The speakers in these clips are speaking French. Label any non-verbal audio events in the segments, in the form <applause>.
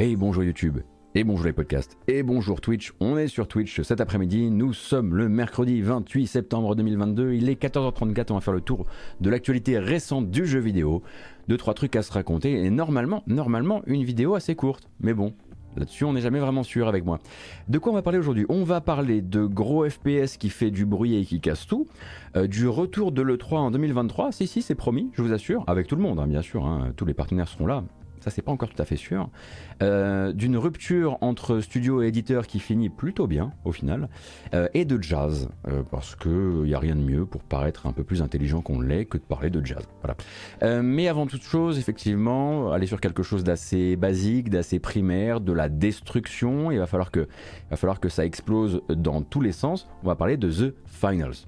Hey bonjour YouTube, et bonjour les podcasts, et bonjour Twitch. On est sur Twitch cet après-midi. Nous sommes le mercredi 28 septembre 2022. Il est 14h34. On va faire le tour de l'actualité récente du jeu vidéo. Deux, trois trucs à se raconter. Et normalement, normalement, une vidéo assez courte. Mais bon, Là-dessus, on n'est jamais vraiment sûr avec moi. De quoi on va parler aujourd'hui? On va parler de gros FPS qui fait du bruit et qui casse tout, euh, du retour de l'E3 en 2023. Si, si, c'est promis, je vous assure, avec tout le monde, hein, bien sûr. Hein. tous les partenaires seront là, ça c'est pas encore tout à fait sûr, euh, d'une rupture entre studio et éditeur qui finit plutôt bien au final, euh, et de jazz, euh, parce qu'il n'y a rien de mieux pour paraître un peu plus intelligent qu'on l'est que de parler de jazz. Voilà. mais avant toute chose, effectivement, aller sur quelque chose d'assez basique, d'assez primaire, de la destruction, il va falloir que, il va falloir que ça explose dans tous les sens. On va parler de The Finals.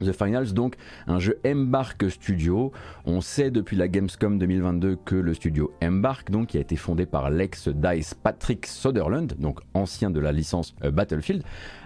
The Finals, donc un jeu Embark Studio. On sait depuis la Gamescom 2022 que le studio Embark, donc qui a été fondé par l'ex-DICE Patrick Soderlund, donc ancien de la licence euh, Battlefield,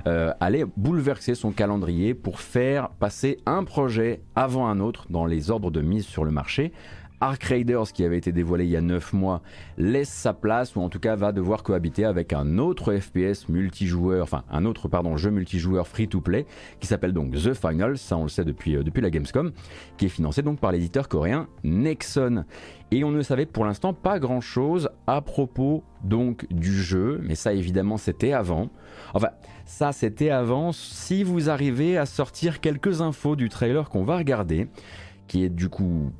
euh, allait bouleverser son calendrier pour faire passer un projet avant un autre dans les ordres de mise sur le marché Ark Raiders, qui avait été dévoilé il y a 9 mois, laisse sa place, ou en tout cas va devoir cohabiter avec un autre FPS multijoueur, enfin un autre jeu multijoueur free-to-play, qui s'appelle donc The Final, ça on le sait depuis, euh, depuis la Gamescom, qui est financé donc par l'éditeur coréen Nexon. Et on ne savait pour l'instant pas grand chose à propos donc du jeu, mais ça évidemment c'était avant. Enfin, ça c'était avant si vous arrivez à sortir quelques infos du trailer qu'on va regarder, qui est du coup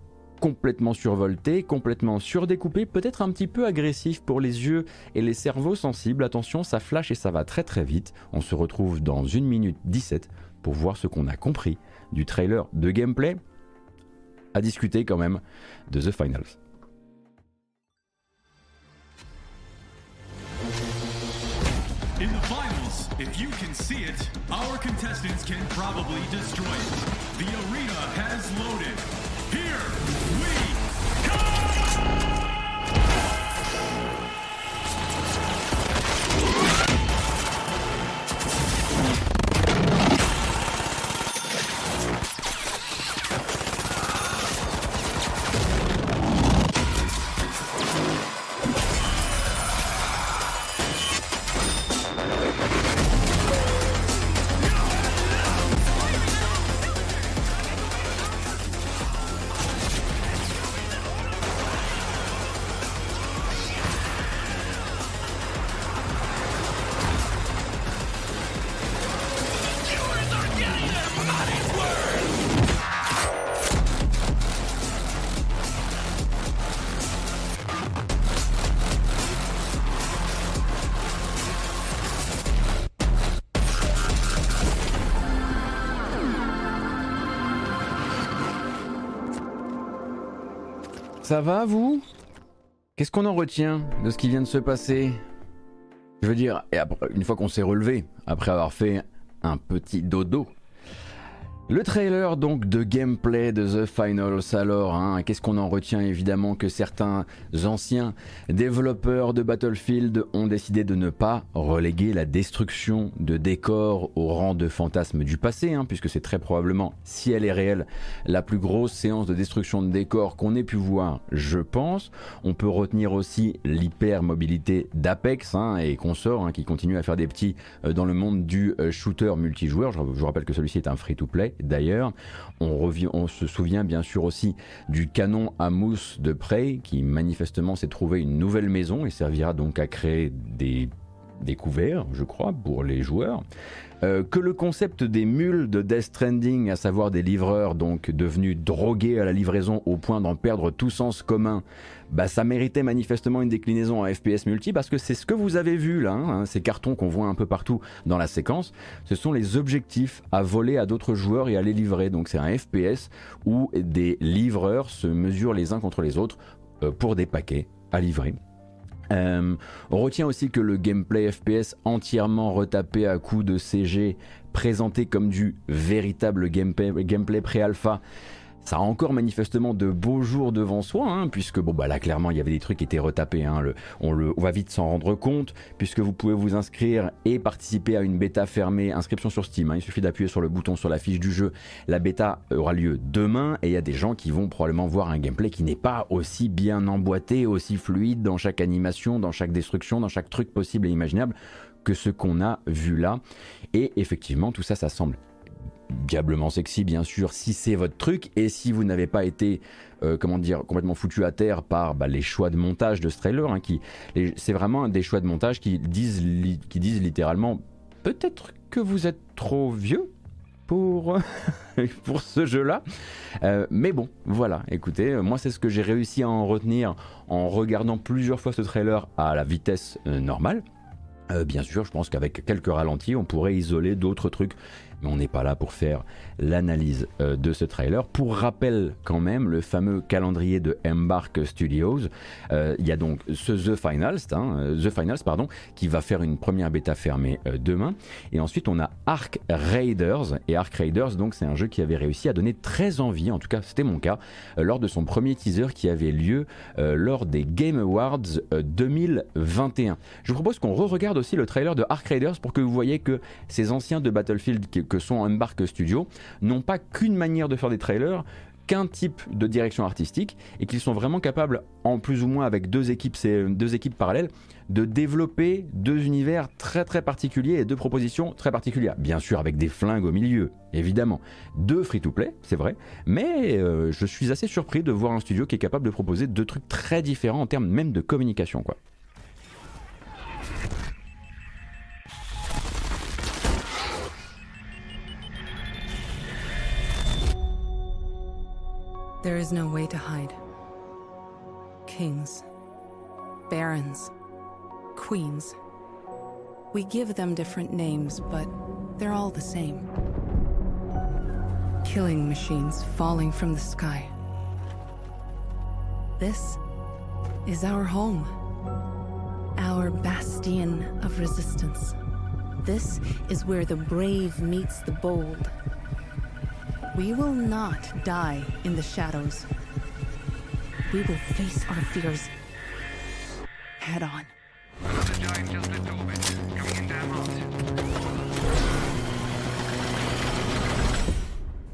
complètement survolté, complètement surdécoupé, peut-être un petit peu agressif pour les yeux et les cerveaux sensibles. Attention, ça flash et ça va très très vite. On se retrouve dans 1 minute 17 pour voir ce qu'on a compris du trailer de gameplay à discuter quand même de The Finals. In the finals, if you can see it, our contestants can probably destroy it. The arena has loaded. Here we come! Ça va, vous? Qu'est-ce qu'on en retient de ce qui vient de se passer? Je veux dire, une fois qu'on s'est relevé, après avoir fait un petit dodo, le trailer donc de gameplay de The Finals alors, hein, qu'est-ce qu'on en retient? Évidemment que certains anciens développeurs de Battlefield ont décidé de ne pas reléguer la destruction de décors au rang de fantasme du passé, hein, puisque c'est très probablement, si elle est réelle, la plus grosse séance de destruction de décors qu'on ait pu voir, je pense. On peut retenir aussi l'hyper-mobilité d'Apex hein, et consorts qui continue à faire des petits euh, dans le monde du euh, shooter multijoueur. Je, je vous rappelle que celui-ci est un free-to-play d'ailleurs. On, se souvient bien sûr aussi du canon à mousse de Prey qui manifestement s'est trouvé une nouvelle maison et servira donc à créer des découverts, je crois, pour les joueurs. Euh, que le concept des mules de Death Stranding, à savoir des livreurs donc devenus drogués à la livraison au point d'en perdre tout sens commun, bah ça méritait manifestement une déclinaison en FPS multi parce que c'est ce que vous avez vu là, hein, ces cartons qu'on voit un peu partout dans la séquence, ce sont les objectifs à voler à d'autres joueurs et à les livrer. Donc c'est un FPS où des livreurs se mesurent les uns contre les autres euh, pour des paquets à livrer. Euh, on retient aussi que le gameplay FPS entièrement retapé à coups de CG, présenté comme du véritable gameplay, gameplay pré-alpha, ça a encore manifestement de beaux jours devant soi, hein, puisque bon bah là clairement il y avait des trucs qui étaient retapés, hein, on, le, va vite s'en rendre compte, puisque vous pouvez vous inscrire et participer à une bêta fermée, inscription sur Steam, hein. il suffit d'appuyer sur le bouton sur la fiche du jeu, la bêta aura lieu demain, et il y a des gens qui vont probablement voir un gameplay qui n'est pas aussi bien emboîté, aussi fluide dans chaque animation, dans chaque destruction, dans chaque truc possible et imaginable que ce qu'on a vu là, et effectivement tout ça ça semble diablement sexy bien sûr si c'est votre truc et si vous n'avez pas été euh, comment dire complètement foutu à terre par bah, les choix de montage de ce trailer hein, qui c'est vraiment des choix de montage qui disent qui disent littéralement peut-être que vous êtes trop vieux pour, <laughs> pour ce jeu-là. Euh, mais bon, voilà, écoutez, moi c'est ce que j'ai réussi à en retenir en regardant plusieurs fois ce trailer à la vitesse euh, normale. bien sûr, je pense qu'avec quelques ralentis, on pourrait isoler d'autres trucs on n'est pas là pour faire l'analyse euh, de ce trailer. Pour rappel quand même, le fameux calendrier de Embark Studios, euh, il y a donc ce The Finals, hein, euh, The Finals pardon, qui va faire une première bêta fermée demain, et ensuite on a Ark Raiders, et Ark Raiders donc c'est un jeu qui avait réussi à donner très envie, en tout cas c'était mon cas, lors de son premier teaser qui avait lieu lors des Game Awards 2021. Je vous propose qu'on re-regarde aussi le trailer de Ark Raiders pour que vous voyez que ces anciens de Battlefield que sont Embark Studio n'ont pas qu'une manière de faire des trailers, qu'un type de direction artistique et qu'ils sont vraiment capables, en plus ou moins avec deux équipes, deux équipes parallèles, de développer deux univers très très particuliers et deux propositions très particulières. Bien sûr avec des flingues au milieu, évidemment. Deux free-to-play, c'est vrai, mais euh, je suis assez surpris de voir un studio qui est capable de proposer deux trucs très différents en termes même de communication. quoi. Is no way to hide. Kings, barons, queens. We give them different names, but they're all the same. Killing machines falling from the sky. This is our home. Our bastion of resistance. This is where the brave meets the bold. We will not die in the shadows. We will face our fears head on.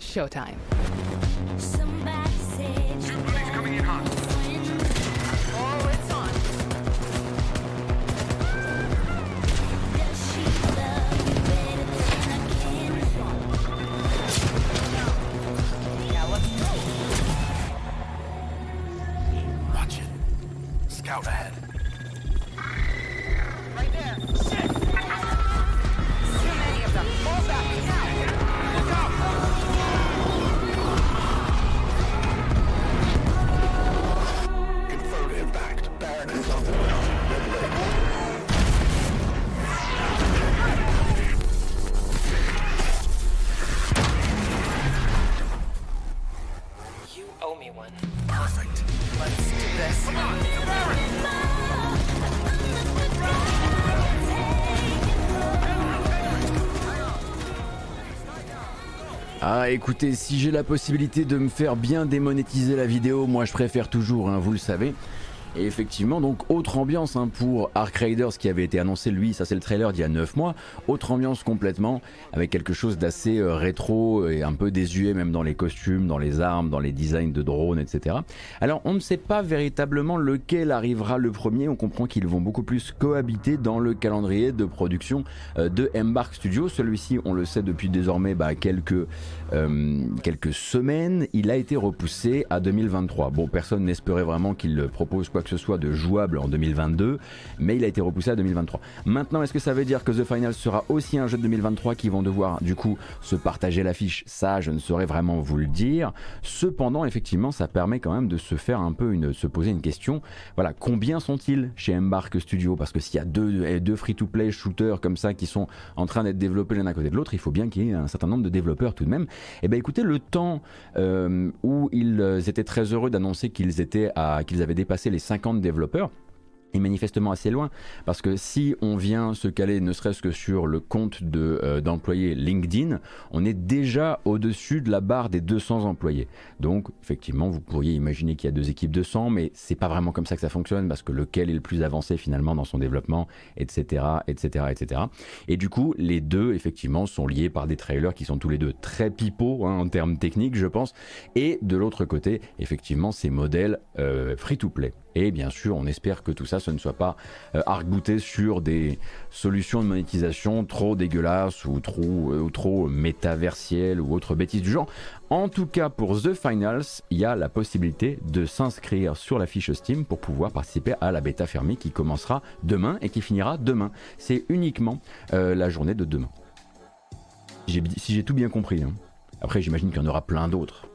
Showtime. Somebody said écoutez, si j'ai la possibilité de me faire bien démonétiser la vidéo, moi je préfère toujours, hein, vous le savez. Et effectivement, donc autre ambiance hein, pour Ark Raiders qui avait été annoncé, lui, ça c'est le trailer d'il y a 9 mois. Autre ambiance complètement, avec quelque chose d'assez euh, rétro et un peu désuet, même dans les costumes, dans les armes, dans les designs de drones, etc. Alors on ne sait pas véritablement lequel arrivera le premier, on comprend qu'ils vont beaucoup plus cohabiter dans le calendrier de production euh, de Embark Studio. Celui-ci, on le sait depuis désormais bah, quelques, euh, quelques semaines, il a été repoussé à 2023. Bon, personne n'espérait vraiment qu'il propose quoi que ce soit de jouable en 2022, mais il a été repoussé à 2023. Maintenant, est-ce que ça veut dire que The Final sera aussi un jeu de 2023 qui vont devoir du coup se partager l'affiche? Ça, je ne saurais vraiment vous le dire. Cependant, effectivement, ça permet quand même de se faire un peu une, se poser une question. Voilà, combien sont-ils chez Embark Studio? Parce que s'il y a deux, eh, deux free-to-play shooters comme ça qui sont en train d'être développés l'un à côté de l'autre, il faut bien qu'il y ait un certain nombre de développeurs tout de même. Eh bien écoutez, le temps euh, où ils étaient très heureux d'annoncer qu'ils étaient qu'ils avaient dépassé les 50 développeurs. est manifestement assez loin parce que si on vient se caler ne serait-ce que sur le compte de, euh, d'employés LinkedIn, on est déjà au-dessus de la barre des 200 employés. Donc effectivement, vous pourriez imaginer qu'il y a deux équipes de 100, mais c'est pas vraiment comme ça que ça fonctionne parce que lequel est le plus avancé finalement dans son développement, etc., etc., etc. Et du coup, les deux effectivement sont liés par des trailers qui sont tous les deux très pipeaux hein, en termes techniques, je pense. Et de l'autre côté, effectivement, ces modèles euh, free-to-play. Et bien sûr, on espère que tout ça, ce ne soit pas euh, arc-bouté sur des solutions de monétisation trop dégueulasses ou trop, euh, trop métaversielles ou autre bêtises du genre. En tout cas, pour The Finals, il y a la possibilité de s'inscrire sur la fiche Steam pour pouvoir participer à la bêta fermée qui commencera demain et qui finira demain. C'est uniquement euh, la journée de demain. Si j'ai tout bien compris. Hein. Après, j'imagine qu'il y en aura plein d'autres.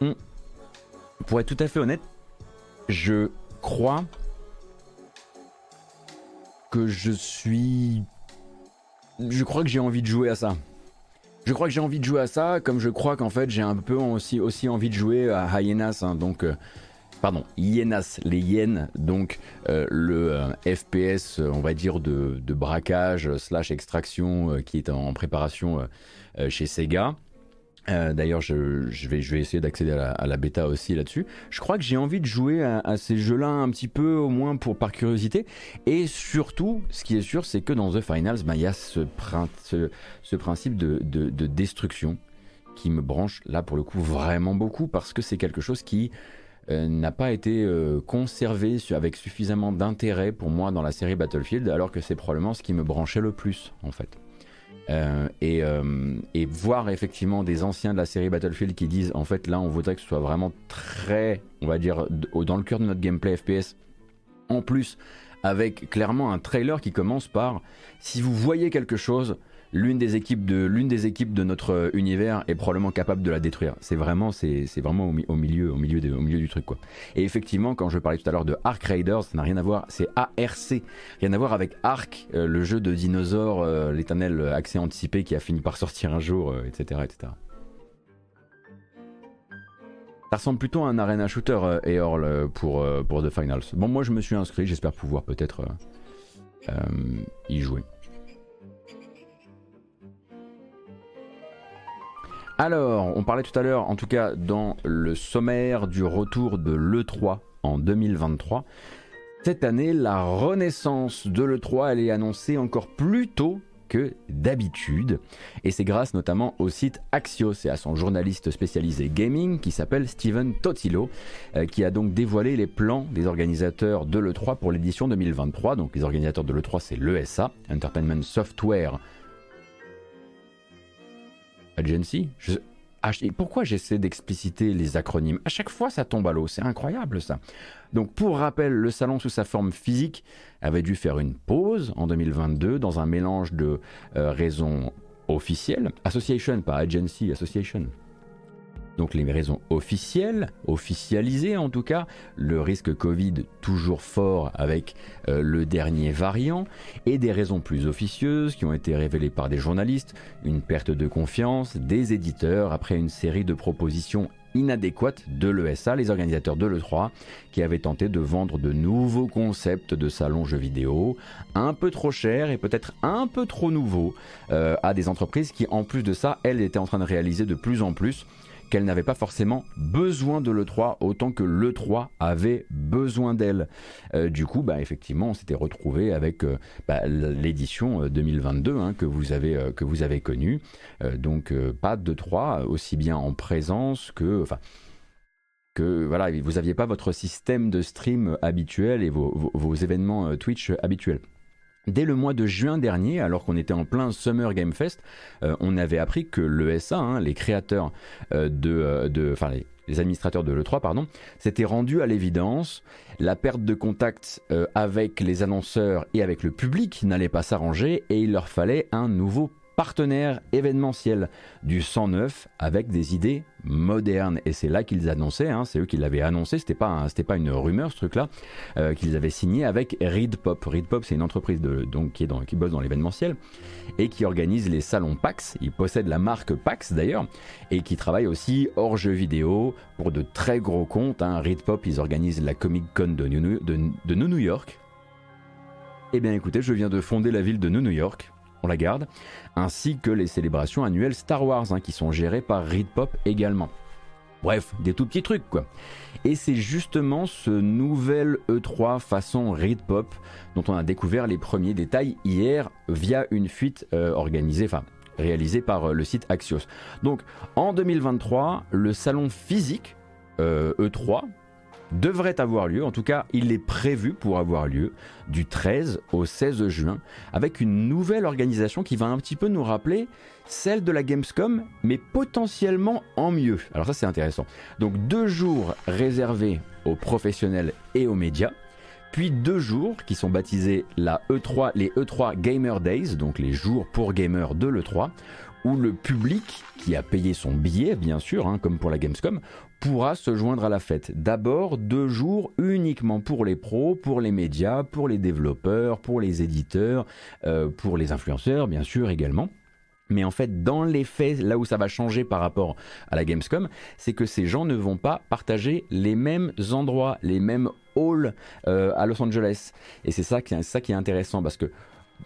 Hmm. Pour être tout à fait honnête, je crois que je suis... Je crois que j'ai envie de jouer à ça. Je crois que j'ai envie de jouer à ça, comme je crois qu'en fait j'ai un peu aussi, aussi envie de jouer à Hyenas, hein, donc... Euh, pardon, Hyenas, les hyènes, donc euh, le euh, FPS, on va dire, de, de braquage slash extraction qui est en préparation chez Sega. Euh, d'ailleurs, je, vais, essayer d'accéder à, la bêta aussi là-dessus. Je crois que j'ai envie de jouer à, ces jeux-là un petit peu, au moins pour par curiosité. Et surtout, ce qui est sûr, c'est que dans The Finals, bah, il y a ce, ce, principe de, destruction qui me branche là pour le coup vraiment beaucoup parce que c'est quelque chose qui euh, n'a pas été euh, conservé avec suffisamment d'intérêt pour moi dans la série Battlefield, alors que c'est probablement ce qui me branchait le plus en fait. Euh, euh, et, voir effectivement des anciens de la série Battlefield qui disent en fait là on voudrait que ce soit vraiment très, on va dire, dans le cœur de notre gameplay FPS. En plus, avec clairement un trailer qui commence par si vous voyez quelque chose, l'une des équipes de notre euh, univers est probablement capable de la détruire. C'est vraiment au, milieu du truc. Et effectivement, quand je parlais tout à l'heure de Ark Raiders, ça n'a rien à voir, c'est ARC, rien à voir avec Ark, euh, le jeu de dinosaures, euh, l'éternel accès anticipé qui a fini par sortir un jour, etc., etc. Ça ressemble plutôt à un arena shooter Eorl pour, pour The Finals. Bon, moi je me suis inscrit, j'espère pouvoir peut-être y jouer. Alors, on parlait tout à l'heure, en tout cas dans le sommaire du retour de l'E3 en 2023. Cette année, la renaissance de l'E3, elle est annoncée encore plus tôt que d'habitude. Et c'est grâce notamment au site Axios et à son journaliste spécialisé gaming qui s'appelle Steven Totilo, euh, qui a donc dévoilé les plans des organisateurs de l'E3 pour l'édition 2023. Donc les organisateurs de l'E3, c'est l'ESA, Entertainment Software Agency ah, pourquoi j'essaie d'expliciter les acronymes? À chaque fois, ça tombe à l'eau. C'est incroyable, ça. Donc, pour rappel, le salon sous sa forme physique avait dû faire une pause en 2022 dans un mélange de euh, raisons officielles. Association, pas agency, association donc les raisons officielles, officialisées en tout cas, le risque Covid toujours fort avec euh, le dernier variant, et des raisons plus officieuses qui ont été révélées par des journalistes, une perte de confiance des éditeurs après une série de propositions inadéquates de l'ESA, les organisateurs de l'E3, qui avaient tenté de vendre de nouveaux concepts de salons jeux vidéo, un peu trop chers et peut-être un peu trop nouveaux, euh, à des entreprises qui, en plus de ça, elles étaient en train de réaliser de plus en plus qu'elle n'avait pas forcément besoin de l'E3 autant que l'E3 avait besoin d'elle. Euh, du coup, bah, effectivement, on s'était retrouvé avec euh, bah, l'édition 2022 euh, hein, que, vous avez, connue. donc, pas de 3 aussi bien en présence que... Que voilà, vous n'aviez pas votre système de stream habituel et vos événements Twitch habituels. Dès le mois de juin dernier, alors qu'on était en plein Summer Game Fest, euh, on avait appris que l'ESA, hein, les créateurs euh, euh, de, enfin les, administrateurs de l'E3, pardon, s'étaient rendus à l'évidence. La perte de contact avec les annonceurs et avec le public n'allait pas s'arranger et il leur fallait un nouveau partenaire événementiel du 109 avec des idées modernes. Et c'est là qu'ils annonçaient, hein, c'est eux qui l'avaient annoncé, c'était pas, pas une rumeur ce truc-là, euh, qu'ils avaient signé avec Reed Pop. C'est une entreprise de, donc, qui, dans, bosse dans l'événementiel et qui organise les salons PAX. Ils possèdent la marque PAX d'ailleurs et qui travaille aussi hors jeux vidéo pour de très gros comptes. Hein. Reed Pop, ils organisent la Comic Con de New York. Eh bien écoutez, je viens de fonder la ville de New York on la garde, ainsi que les célébrations annuelles Star Wars, hein, qui sont gérées par Reed Pop également. Bref, des tout petits trucs quoi. Et c'est justement ce nouvel E3 façon Reed Pop dont on a découvert les premiers détails hier via une fuite euh, organisée, enfin réalisée par euh, le site Axios. Donc en 2023, le salon physique E3 euh, e devrait avoir lieu, en tout cas il est prévu pour avoir lieu du 13 au 16 juin, avec une nouvelle organisation qui va un petit peu nous rappeler celle de la Gamescom, mais potentiellement en mieux. Alors ça c'est intéressant. Donc deux jours réservés aux professionnels et aux médias, puis deux jours qui sont baptisés la E3, les E3 Gamer Days, donc les jours pour gamers de l'E3, où le public, qui a payé son billet bien sûr, hein, comme pour la Gamescom, pourra se joindre à la fête. D'abord, deux jours uniquement pour les pros, pour les médias, pour les développeurs, pour les éditeurs, euh, pour les influenceurs, bien sûr également. Mais en fait, dans les faits, là où ça va changer par rapport à la Gamescom, c'est que ces gens ne vont pas partager les mêmes endroits, les mêmes halls euh, à Los Angeles. Et c'est ça, qui, ça qui est intéressant parce que,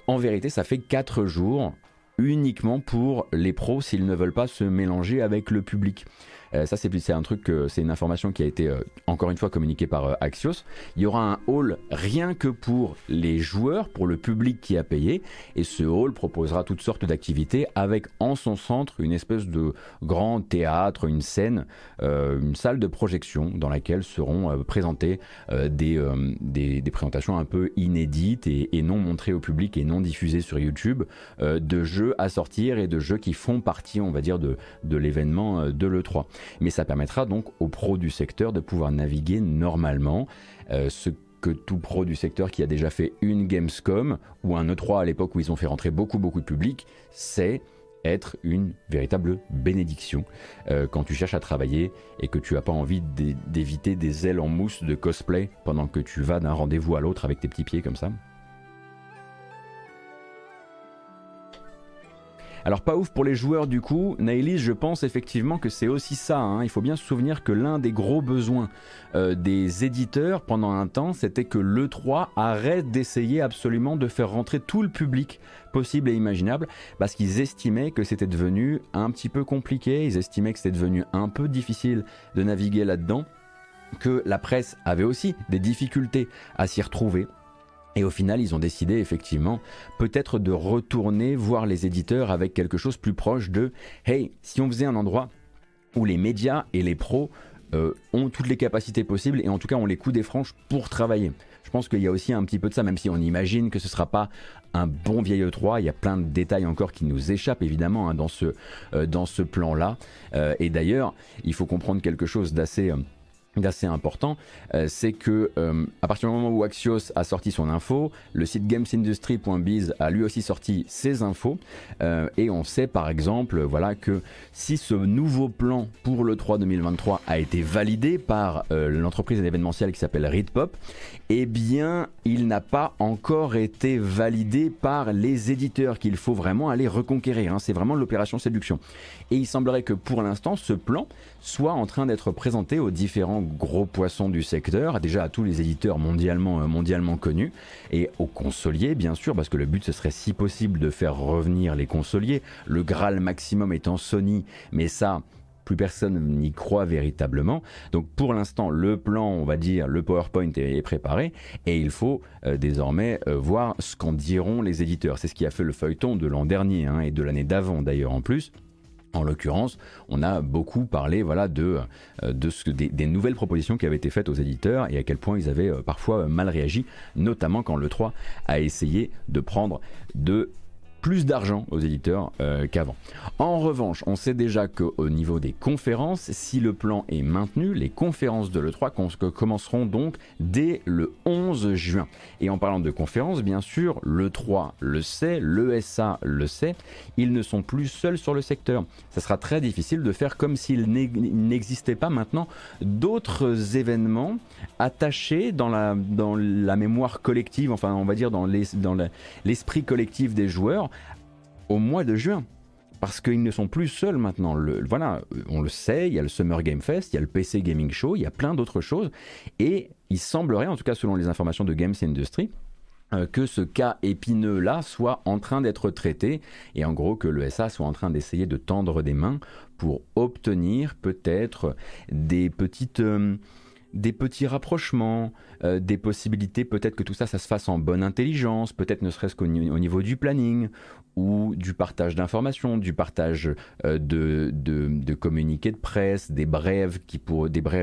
en vérité, ça fait quatre jours uniquement pour les pros s'ils ne veulent pas se mélanger avec le public. Euh, ça, c'est un truc, c'est une information qui a été euh, encore une fois communiquée par euh, Axios. Il y aura un hall rien que pour les joueurs, pour le public qui a payé, et ce hall proposera toutes sortes d'activités avec en son centre une espèce de grand théâtre, une scène, une salle de projection dans laquelle seront présentées des, présentations un peu inédites et, non montrées au public et non diffusées sur YouTube de jeux à sortir et de jeux qui font partie, on va dire, de, de l'événement de l'E3 mais ça permettra donc aux pros du secteur de pouvoir naviguer normalement. Euh, ce que tout pro du secteur qui a déjà fait une Gamescom ou un E3 à l'époque où ils ont fait rentrer beaucoup beaucoup de public, c'est être une véritable bénédiction euh, quand tu cherches à travailler et que tu n'as pas envie d'éviter des ailes en mousse de cosplay pendant que tu vas d'un rendez-vous à l'autre avec tes petits pieds comme ça. Alors pas ouf pour les joueurs du coup, Nailis je pense effectivement que c'est aussi ça, hein. il faut bien se souvenir que l'un des gros besoins euh, des éditeurs pendant un temps c'était que l'E3 arrête d'essayer absolument de faire rentrer tout le public possible et imaginable parce qu'ils estimaient que c'était devenu un petit peu compliqué, ils estimaient que c'était devenu un peu difficile de naviguer là-dedans que la presse avait aussi des difficultés à s'y retrouver et au final, ils ont décidé effectivement peut-être de retourner voir les éditeurs avec quelque chose plus proche de Hey, si on faisait un endroit où les médias et les pros euh, ont toutes les capacités possibles et en tout cas ont les coups des franches pour travailler. Je pense qu'il y a aussi un petit peu de ça, même si on imagine que ce ne sera pas un bon vieil E3. Il y a plein de détails encore qui nous échappent évidemment hein, dans ce, euh, dans ce plan-là. Euh, et d'ailleurs, il faut comprendre quelque chose d'assez d'assez important, euh, c'est que euh, à partir du moment où Axios a sorti son info, le site gamesindustry.biz a lui aussi sorti ses infos euh, et on sait par exemple voilà que si ce nouveau plan pour le 3 2023 a été validé par l'entreprise d'événementiel qui s'appelle Readpop, eh bien il n'a pas encore été validé par les éditeurs qu'il faut vraiment aller reconquérir. Hein. C'est vraiment l'opération séduction. Et il semblerait que pour l'instant ce plan soit en train d'être présenté aux différents gros poissons du secteur, déjà à tous les éditeurs mondialement, euh, mondialement connus, et aux consoliers bien sûr, parce que le but ce serait si possible de faire revenir les consoliers, le Graal maximum étant Sony, mais ça, plus personne n'y croit véritablement. Donc pour l'instant, le plan, on va dire, le PowerPoint est, préparé et il faut euh, désormais euh, voir ce qu'en diront les éditeurs. C'est ce qui a fait le feuilleton de l'an dernier hein, et de l'année d'avant d'ailleurs en plus. En l'occurrence, on a beaucoup parlé voilà, de, euh, ce, des, des, nouvelles propositions qui avaient été faites aux éditeurs et à quel point ils avaient euh, parfois mal réagi, notamment quand le 3 a essayé de prendre de plus d'argent aux éditeurs euh, qu'avant. En revanche, on sait déjà qu'au niveau des conférences, si le plan est maintenu, les conférences de l'E3 commenceront donc dès le 11 juin. Et en parlant de conférences, bien sûr, l'E3 le sait, l'ESA le sait, ils ne sont plus seuls sur le secteur. Ça sera très difficile de faire comme s'il n'existait pas maintenant d'autres événements attachés dans la, dans la mémoire collective, enfin on va dire dans l'esprit collectif des joueurs au mois de juin. Parce qu'ils ne sont plus seuls maintenant. Le, voilà, on le sait, il y a le Summer Game Fest, il y a le PC Gaming Show, il y a plein d'autres choses. Et il semblerait, en tout cas selon les informations de Games Industry, euh, que ce cas épineux-là soit en train d'être traité et en gros que l'ESA soit en train d'essayer de tendre des mains pour obtenir peut-être des petites... Euh, des petits rapprochements, euh, des possibilités, peut-être que tout ça, ça se fasse en bonne intelligence, peut-être ne serait-ce qu'au niveau du planning, ou du partage d'informations, du partage euh, de, communiqués de presse, des brèves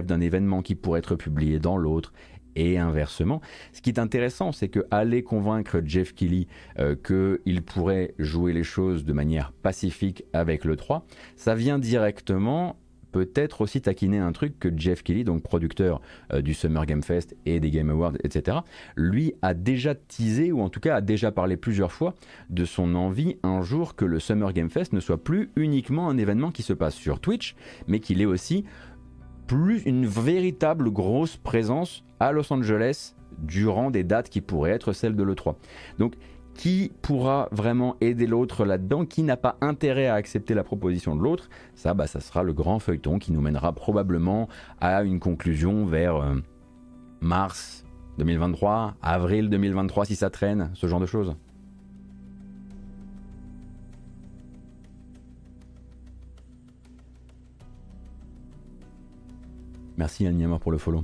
d'un événement qui pourrait être publié dans l'autre, et inversement. Ce qui est intéressant, c'est que aller convaincre Jeff Kelly euh, qu'il pourrait jouer les choses de manière pacifique avec le 3, ça vient directement peut-être aussi taquiner un truc que Jeff Kelly, donc producteur euh, du Summer Game Fest et des Game Awards, etc., lui a déjà teasé, ou en tout cas a déjà parlé plusieurs fois de son envie un jour que le Summer Game Fest ne soit plus uniquement un événement qui se passe sur Twitch, mais qu'il ait aussi plus une véritable grosse présence à Los Angeles durant des dates qui pourraient être celles de l'E3. Donc qui pourra vraiment aider l'autre là-dedans, qui n'a pas intérêt à accepter la proposition de l'autre, ça, bah, ça sera le grand feuilleton qui nous mènera probablement à une conclusion vers euh, mars 2023, avril 2023 si ça traîne, ce genre de choses. Merci Alniamor pour le follow.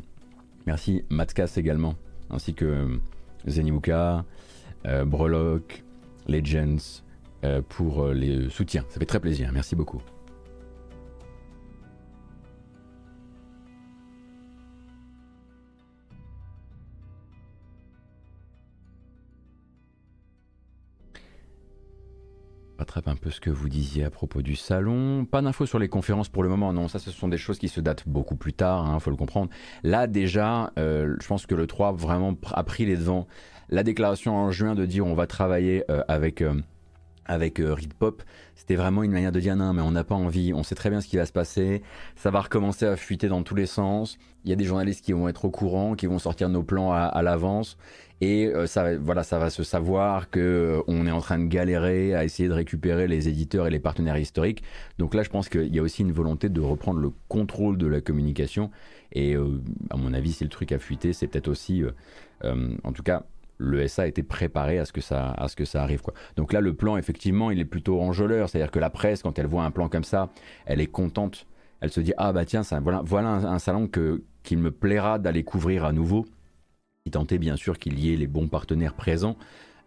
Merci Matskas également, ainsi que euh, Zenibuka, euh, Brelock, Legends euh, pour euh, les soutiens. Ça fait très plaisir. Merci beaucoup. rattrape un peu ce que vous disiez à propos du salon. Pas d'infos sur les conférences pour le moment, non, ça ce sont des choses qui se datent beaucoup plus tard, il hein, faut le comprendre. Là déjà, je pense que le 3 vraiment a pris les devants la déclaration en juin de dire on va travailler euh, avec euh, avec euh, Reed Pop, c'était vraiment une manière de dire non, mais on n'a pas envie, on sait très bien ce qui va se passer, ça va recommencer à fuiter dans tous les sens. Il y a des journalistes qui vont être au courant, qui vont sortir nos plans à, l'avance, et ça, voilà, ça va se savoir que on est en train de galérer à essayer de récupérer les éditeurs et les partenaires historiques. Donc là, je pense qu'il y a aussi une volonté de reprendre le contrôle de la communication. Et à mon avis, si le truc a fuité, c'est peut-être aussi, en tout cas, le SA été préparé à ce que ça, à ce que ça arrive. Quoi. Donc là, le plan, effectivement, il est plutôt enjôleur. C'est-à-dire que la presse, quand elle voit un plan comme ça, elle est contente. Elle se dit Ah, bah tiens, ça, voilà, voilà un, salon que, qu'il me plaira d'aller couvrir à nouveau. Il tentait bien sûr qu'il y ait les bons partenaires présents.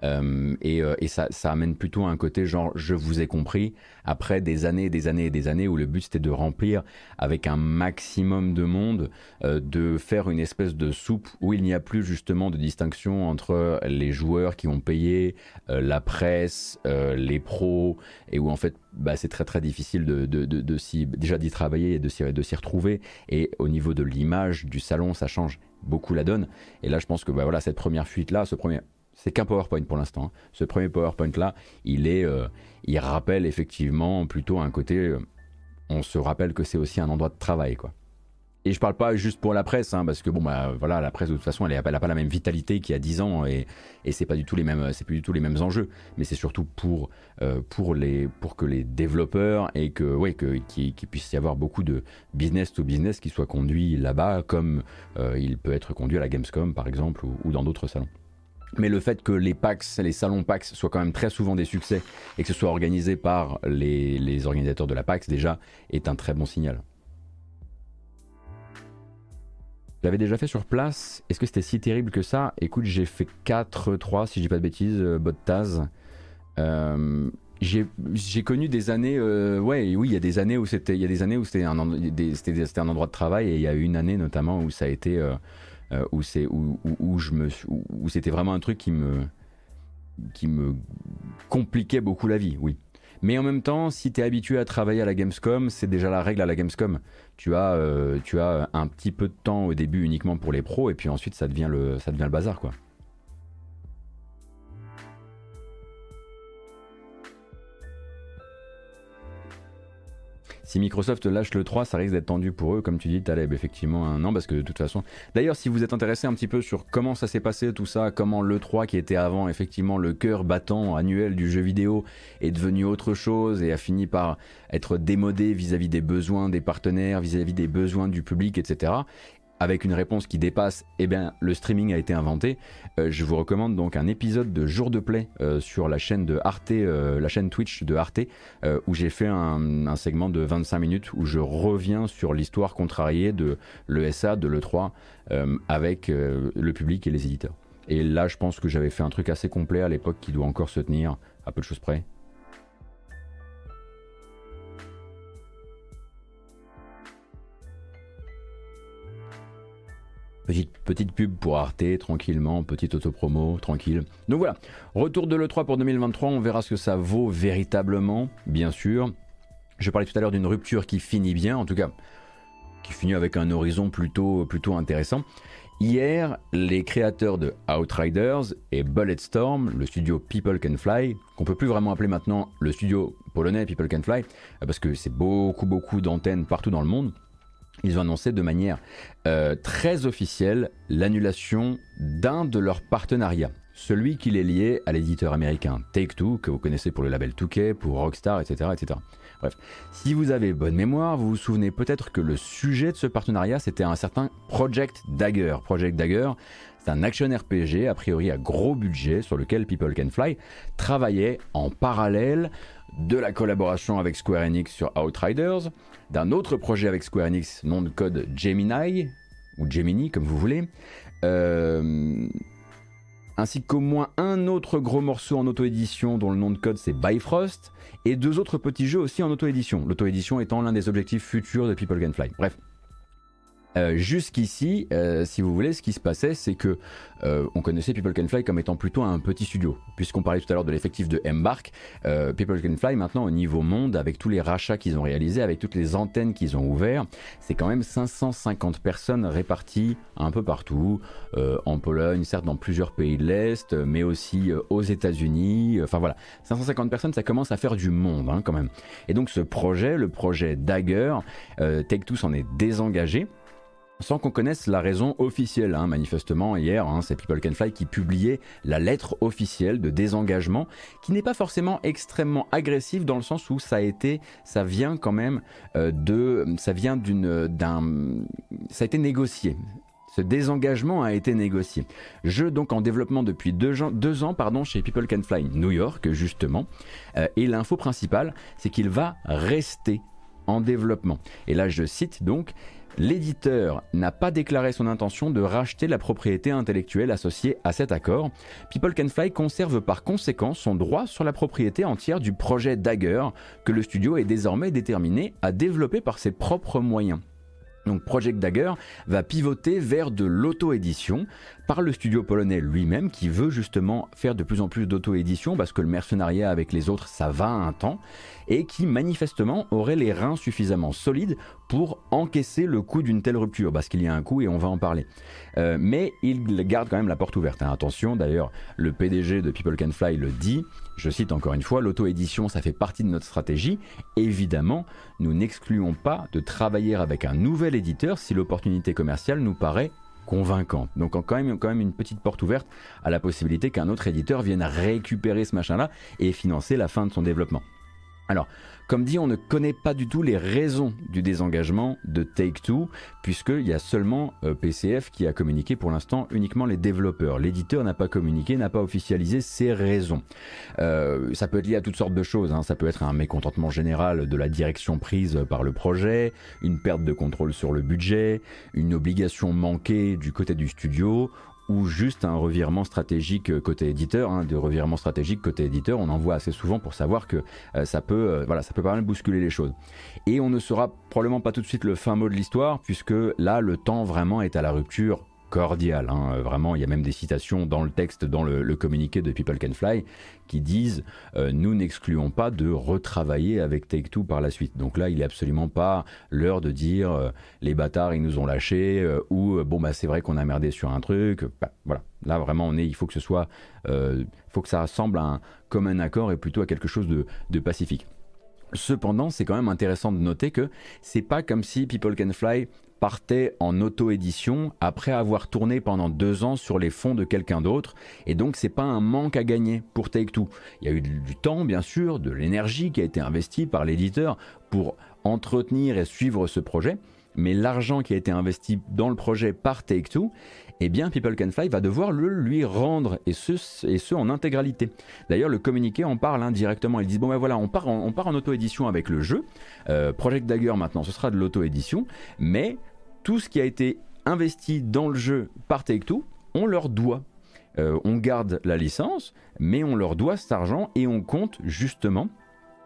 Euh, et, euh, ça, amène plutôt un côté genre je vous ai compris. Après des années des années et des années où le but c'était de remplir avec un maximum de monde, euh, de faire une espèce de soupe où il n'y a plus justement de distinction entre les joueurs qui ont payé, la presse, les pros et où en fait bah, c'est très très difficile de, déjà d'y travailler et de s'y, de retrouver. Et au niveau de l'image du salon ça change beaucoup la donne. Et là je pense que bah, voilà cette première fuite là ce premier c'est qu'un PowerPoint pour l'instant. Hein. Ce premier PowerPoint là, il est, euh, il rappelle effectivement plutôt un côté. Euh, on se rappelle que c'est aussi un endroit de travail, quoi. Et je parle pas juste pour la presse, hein, parce que bon, bah, voilà, la presse de toute façon, elle n'a pas la même vitalité qu'il y a 10 ans, et, et c'est pas du tout les mêmes, c'est plus du tout les mêmes enjeux. Mais c'est surtout pour euh, que les développeurs et que qu'il puisse y avoir beaucoup de business to business qui soit conduit là-bas, comme il peut être conduit à la Gamescom par exemple ou dans d'autres salons. Mais le fait que les PAX, les salons PAX soient quand même très souvent des succès et que ce soit organisé par les, organisateurs de la PAX déjà est un très bon signal. Je l'avais déjà fait sur place. Est-ce que c'était si terrible que ça? Écoute, j'ai fait 4-3 si je dis pas de bêtises, euh, bot Taz. Euh, j'ai connu des années, euh, ouais, oui, il y a des années où c'était, il y a des années où c'était un, un, endroit de travail et il y a une année notamment où ça a été euh, où c'est où, où, je me où, c'était vraiment un truc qui me qui me compliquait beaucoup la vie, oui. Mais en même temps, si tu es habitué à travailler à la Gamescom, c'est déjà la règle à la Gamescom. Tu as, euh, tu as un petit peu de temps au début uniquement pour les pros, et puis ensuite ça devient le, ça devient le bazar, quoi. Si Microsoft lâche le 3, ça risque d'être tendu pour eux, comme tu dis, Taleb, effectivement, un an, parce que de toute façon. D'ailleurs, si vous êtes intéressé un petit peu sur comment ça s'est passé, tout ça, comment le 3, qui était avant effectivement le cœur battant annuel du jeu vidéo, est devenu autre chose et a fini par être démodé vis-à-vis des besoins des partenaires, vis-à-vis des besoins du public, etc avec une réponse qui dépasse, eh bien, le streaming a été inventé. Euh, je vous recommande donc un épisode de Jour de Play euh, sur la chaîne de Arte, euh, la chaîne Twitch de Arte, où j'ai fait un, segment de 25 minutes où je reviens sur l'histoire contrariée de l'ESA, de l'E3, avec le public et les éditeurs. Et là, je pense que j'avais fait un truc assez complet à l'époque qui doit encore se tenir, à peu de choses près. Petite, pub pour Arte, tranquillement, petite autopromo, tranquille. Donc voilà, retour de l'E3 pour 2023, on verra ce que ça vaut véritablement, bien sûr. Je parlais tout à l'heure d'une rupture qui finit bien, en tout cas, qui finit avec un horizon plutôt, plutôt intéressant. Hier, les créateurs de Outriders et Bulletstorm, le studio People Can Fly, qu'on peut plus vraiment appeler maintenant le studio polonais People Can Fly, parce que c'est beaucoup beaucoup d'antennes partout dans le monde, ils ont annoncé de manière euh, très officielle l'annulation d'un de leurs partenariats, celui qui les liait à l'éditeur américain Take-Two, que vous connaissez pour le label 2K, pour Rockstar, etc., etc. Bref, si vous avez bonne mémoire, vous vous souvenez peut-être que le sujet de ce partenariat, c'était un certain Project Dagger. Project Dagger, c'est un action RPG, a priori à gros budget, sur lequel People Can Fly travaillait en parallèle de la collaboration avec Square Enix sur Outriders, d'un autre projet avec Square Enix, nom de code Gemini, ou Gemini comme vous voulez, euh, ainsi qu'au moins un autre gros morceau en auto-édition dont le nom de code c'est Bifrost, et deux autres petits jeux aussi en auto-édition, l'auto-édition étant l'un des objectifs futurs de People Can Fly. Bref, euh, jusqu'ici, euh, si vous voulez, ce qui se passait, c'est que euh, on connaissait People Can Fly comme étant plutôt un petit studio. Puisqu'on parlait tout à l'heure de l'effectif de Embark, People Can Fly maintenant au niveau monde, avec tous les rachats qu'ils ont réalisés, avec toutes les antennes qu'ils ont ouvertes, c'est quand même 550 personnes réparties un peu partout, en Pologne, certes dans plusieurs pays de l'Est, mais aussi aux États-Unis. Enfin voilà, 550 personnes, ça commence à faire du monde hein, quand même. Et donc ce projet, le projet Dagger, Take-Two s'en est désengagé sans qu'on connaisse la raison officielle. Hein, manifestement, hier, hein, c'est People Can Fly qui publiait la lettre officielle de désengagement, qui n'est pas forcément extrêmement agressive dans le sens où ça a été, ça vient quand même euh, de, ça vient d'une, d'un, ça a été négocié. Ce désengagement a été négocié. Jeu donc en développement depuis deux, ans, deux ans pardon, chez People Can Fly New York, justement. Euh, et l'info principale, c'est qu'il va rester en développement. Et là, je cite donc L'éditeur n'a pas déclaré son intention de racheter la propriété intellectuelle associée à cet accord. People Can Fly conserve par conséquent son droit sur la propriété entière du projet Dagger que le studio est désormais déterminé à développer par ses propres moyens. Donc Project Dagger va pivoter vers de l'auto-édition par le studio polonais lui-même qui veut justement faire de plus en plus d'auto-édition parce que le mercenariat avec les autres ça va un temps et qui manifestement aurait les reins suffisamment solides pour encaisser le coût d'une telle rupture, parce qu'il y a un coût et on va en parler. Euh, mais il garde quand même la porte ouverte. Hein. Attention, d'ailleurs, le PDG de People Can Fly le dit, je cite encore une fois, l'auto-édition, ça fait partie de notre stratégie. Évidemment, nous n'excluons pas de travailler avec un nouvel éditeur si l'opportunité commerciale nous paraît convaincante. Donc quand même, quand même une petite porte ouverte à la possibilité qu'un autre éditeur vienne récupérer ce machin-là et financer la fin de son développement. Alors, comme dit, on ne connaît pas du tout les raisons du désengagement de Take-Two, puisqu'il y a seulement euh, PCF qui a communiqué pour l'instant uniquement les développeurs. L'éditeur n'a pas communiqué, n'a pas officialisé ses raisons. Euh, ça peut être lié à toutes sortes de choses, hein. ça peut être un mécontentement général de la direction prise par le projet, une perte de contrôle sur le budget, une obligation manquée du côté du studio, ou juste un revirement stratégique côté éditeur, hein, de revirement stratégique côté éditeur, on en voit assez souvent pour savoir que euh, ça peut, euh, voilà, ça peut pas mal bousculer les choses. Et on ne saura probablement pas tout de suite le fin mot de l'histoire, puisque là, le temps vraiment est à la rupture cordial. Hein. Vraiment, il y a même des citations dans le texte, dans le, communiqué de People Can Fly, qui disent euh, Nous n'excluons pas de retravailler avec Take-Two par la suite. Donc là, il n'est absolument pas l'heure de dire euh, Les bâtards, ils nous ont lâchés, euh, ou Bon, bah, c'est vrai qu'on a merdé sur un truc. Bah, voilà. Là, vraiment, on est, il faut que ce soit. Faut que ça ressemble à un commun accord et plutôt à quelque chose de, de pacifique. Cependant, c'est quand même intéressant de noter que c'est pas comme si People Can Fly partait en auto-édition après avoir tourné pendant deux ans sur les fonds de quelqu'un d'autre. Et donc, c'est pas un manque à gagner pour Take-Two. Il y a eu du temps, bien sûr, de l'énergie qui a été investie par l'éditeur pour entretenir et suivre ce projet. Mais l'argent qui a été investi dans le projet par Take-Two, eh bien People Can Fly va devoir le lui rendre, et ce, et ce en intégralité. D'ailleurs, le communiqué en parle indirectement. Ils disent, bon ben voilà, on part en, en auto-édition avec le jeu. Euh, Project Dagger maintenant, ce sera de l'auto-édition, mais tout ce qui a été investi dans le jeu par Take-Two, on leur doit. Euh, on garde la licence, mais on leur doit cet argent et on compte justement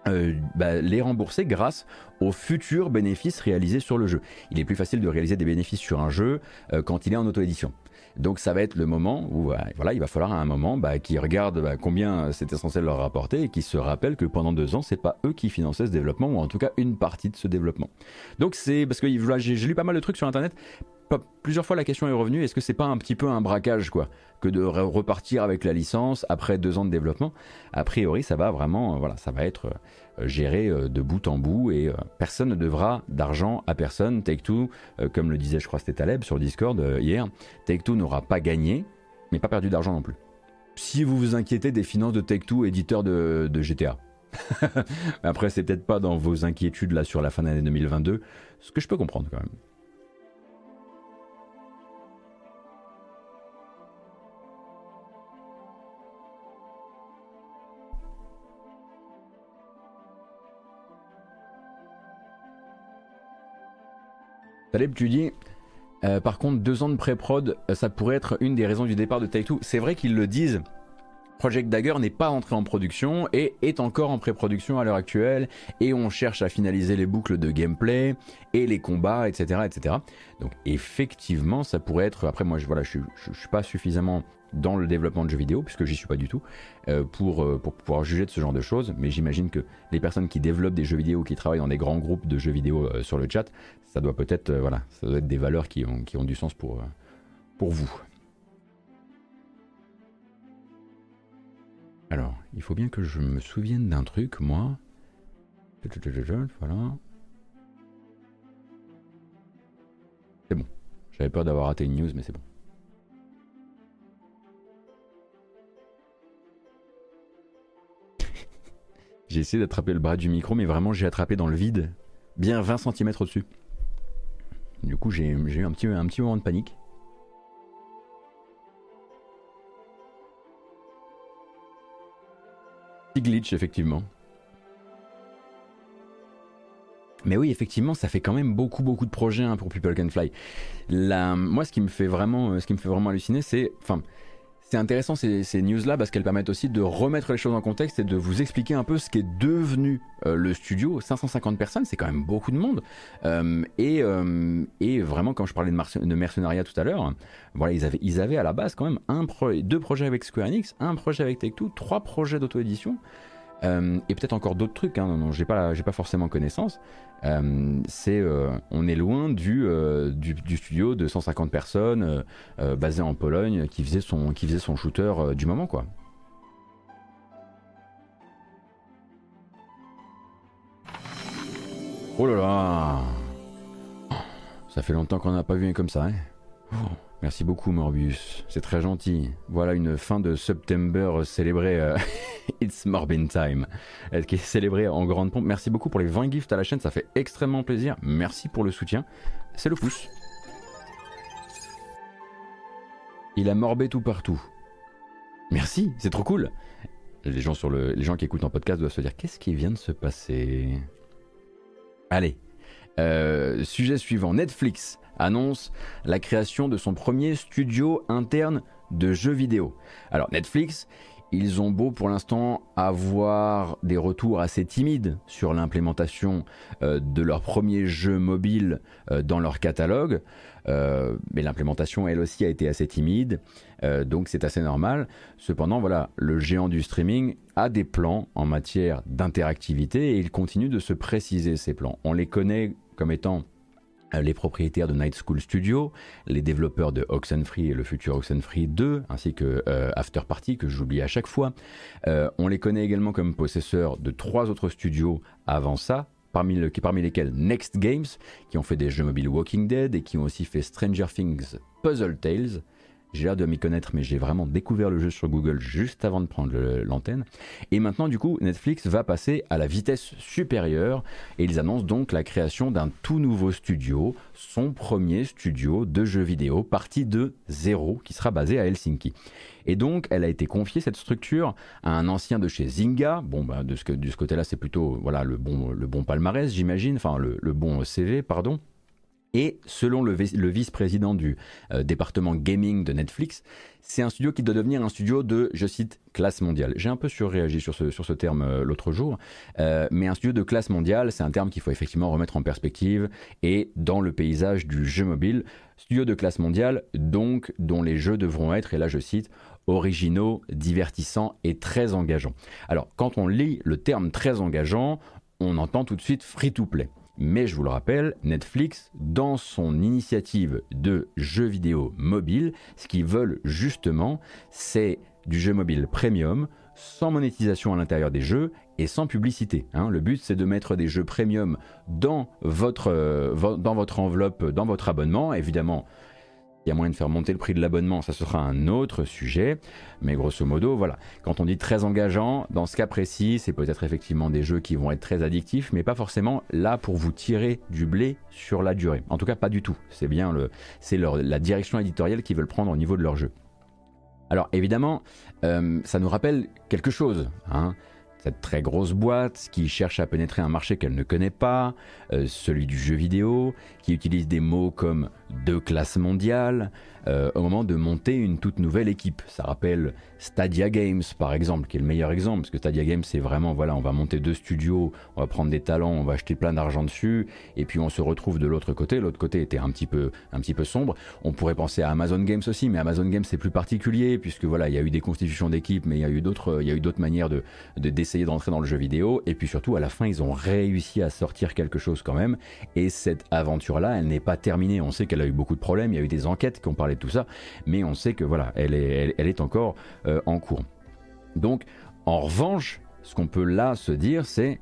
euh, bah, les rembourser grâce aux futurs bénéfices réalisés sur le jeu. Il est plus facile de réaliser des bénéfices sur un jeu quand il est en auto-édition. Donc ça va être le moment où euh, voilà, il va falloir à un moment bah, qu'ils regardent bah, combien c'était censé leur rapporter et qu'ils se rappellent que pendant deux ans, c'est pas eux qui finançaient ce développement ou en tout cas une partie de ce développement. Donc c'est parce que j'ai lu pas mal de trucs sur internet. Plusieurs fois la question est revenue, est-ce que c'est pas un petit peu un braquage quoi que de repartir avec la licence après deux ans de développement? A priori, ça va vraiment, voilà, ça va être euh, géré euh, de bout en bout et euh, personne ne devra d'argent à personne. Take-Two, comme le disait je crois c'était Taleb sur Discord hier, Take-Two n'aura pas gagné mais pas perdu d'argent non plus. Si vous vous inquiétez des finances de Take-Two, éditeur de, GTA. <laughs> Après c'est peut-être pas dans vos inquiétudes là sur la fin de l'année 2022, ce que je peux comprendre quand même. Taleb, tu dis, euh, par contre, deux ans de pré-prod, euh, ça pourrait être une des raisons du départ de Take-Two. C'est vrai qu'ils le disent. Project Dagger n'est pas entré en production et est encore en pré-production à l'heure actuelle et on cherche à finaliser les boucles de gameplay et les combats, etc., etc. Donc effectivement, ça pourrait être. Après, moi, je voilà, je, je suis pas suffisamment dans le développement de jeux vidéo, puisque j'y suis pas du tout, euh, pour, pouvoir juger de ce genre de choses. Mais j'imagine que les personnes qui développent des jeux vidéo, qui travaillent dans des grands groupes de jeux vidéo sur le chat, ça doit peut-être voilà, ça doit être des valeurs qui ont, qui ont du sens pour, pour vous. Alors, il faut bien que je me souvienne d'un truc, moi. Voilà. C'est bon. J'avais peur d'avoir raté une news, mais c'est bon. <laughs> J'ai essayé d'attraper le bras du micro, mais vraiment j'ai attrapé dans le vide, bien 20 cm au-dessus. Du coup, j'ai eu un petit, moment de panique. Petit glitch, effectivement. Mais oui, effectivement, ça fait quand même beaucoup, beaucoup de projets hein, pour People Can Fly. moi, ce qui me fait vraiment, ce qui me fait vraiment halluciner, c'est, enfin, c'est intéressant ces, news-là parce qu'elles permettent aussi de remettre les choses en contexte et de vous expliquer un peu ce qu'est devenu euh, le studio. 550 personnes, c'est quand même beaucoup de monde. Euh, euh, et, vraiment, quand je parlais de, mercenariat tout à l'heure, voilà, ils avaient, à la base quand même deux projets avec Square Enix, un projet avec Take-Two, trois projets d'auto-édition. Euh, et peut-être encore d'autres trucs hein, dont j'ai pas, j'ai pas forcément connaissance. Euh, c'est, euh, on est loin du, du, studio de 150 personnes basé en Pologne qui faisait son, qui faisait son shooter du moment quoi. Oh là là Ça fait longtemps qu'on n'a pas vu un comme ça. Hein oh. Merci beaucoup Morbius, c'est très gentil. Voilà une fin de September célébrée. Euh, <laughs> It's Morbin Time. Qui est célébrée en grande pompe. Merci beaucoup pour les 20 gifts à la chaîne, ça fait extrêmement plaisir. Merci pour le soutien. C'est le pouce. Il a morbé tout partout. Merci, c'est trop cool. Les gens, les gens qui écoutent en podcast doivent se dire qu'est-ce qui vient de se passer? Allez, euh, sujet suivant Netflix annonce la création de son premier studio interne de jeux vidéo. Alors Netflix, ils ont beau pour l'instant avoir des retours assez timides sur l'implémentation euh, de leur premier jeu mobile euh, dans leur catalogue, mais l'implémentation elle aussi a été assez timide, donc c'est assez normal. Cependant, voilà, le géant du streaming a des plans en matière d'interactivité et il continue de se préciser ces plans. On les connaît comme étant euh, les propriétaires de Night School Studio, les développeurs de Oxenfree et le futur Oxenfree 2, ainsi que euh, After Party, que j'oublie à chaque fois. Euh, on les connaît également comme possesseurs de trois autres studios avant ça, parmi, parmi lesquels Next Games, qui ont fait des jeux mobiles Walking Dead et qui ont aussi fait Stranger Things Puzzle Tales, j'ai l'air de m'y connaître, mais j'ai vraiment découvert le jeu sur Google juste avant de prendre l'antenne. Et maintenant, du coup, Netflix va passer à la vitesse supérieure et ils annoncent donc la création d'un tout nouveau studio, son premier studio de jeux vidéo, parti de zéro, qui sera basé à Helsinki. Et donc, elle a été confiée, cette structure, à un ancien de chez Zynga. Bon, bah, de ce, côté-là, c'est plutôt voilà, le, bon, le bon palmarès, j'imagine, enfin le bon CV, pardon. Et selon le, vice-président du euh, département gaming de Netflix, c'est un studio qui doit devenir un studio de, je cite, classe mondiale. J'ai un peu surréagi sur ce, sur ce terme euh, l'autre jour, euh, mais un studio de classe mondiale, c'est un terme qu'il faut effectivement remettre en perspective et dans le paysage du jeu mobile, studio de classe mondiale, donc dont les jeux devront être, et là je cite, originaux, divertissants et très engageants. Alors quand on lit le terme très engageant, on entend tout de suite free-to-play. Mais je vous le rappelle, Netflix, dans son initiative de jeux vidéo mobile, ce qu'ils veulent justement, c'est du jeu mobile premium, sans monétisation à l'intérieur des jeux et sans publicité. Hein. Le but, c'est de mettre des jeux premium dans votre, euh, dans votre enveloppe, dans votre abonnement. Évidemment, il y a moyen de faire monter le prix de l'abonnement, ça sera un autre sujet. Mais grosso modo, voilà. Quand on dit très engageant, dans ce cas précis, c'est peut-être effectivement des jeux qui vont être très addictifs, mais pas forcément là pour vous tirer du blé sur la durée. En tout cas, pas du tout. C'est bien c'est la direction éditoriale qu'ils veulent prendre au niveau de leur jeu. Alors évidemment, euh, ça nous rappelle quelque chose. Hein cette très grosse boîte qui cherche à pénétrer un marché qu'elle ne connaît pas, euh, celui du jeu vidéo, qui utilise des mots comme de classe mondiale, euh, au moment de monter une toute nouvelle équipe. Ça rappelle Stadia Games par exemple, qui est le meilleur exemple, parce que Stadia Games c'est vraiment, voilà, on va monter deux studios, on va prendre des talents, on va acheter plein d'argent dessus, et puis on se retrouve de l'autre côté. L'autre côté était un petit peu, un petit peu sombre. On pourrait penser à Amazon Games aussi, mais Amazon Games c'est plus particulier, puisque voilà, il y a eu des constitutions d'équipes, mais il y a eu d'autres, il y a eu d'autres manières de, d'essayer d'entrer dans le jeu vidéo, et puis surtout à la fin ils ont réussi à sortir quelque chose quand même, et cette aventure-là, elle n'est pas terminée. On sait qu'elle a eu beaucoup de problèmes, il y a eu des enquêtes qui ont parlé de tout ça, mais on sait que voilà, elle est, elle, est encore euh, en cours. Donc, en revanche, ce qu'on peut là se dire, c'est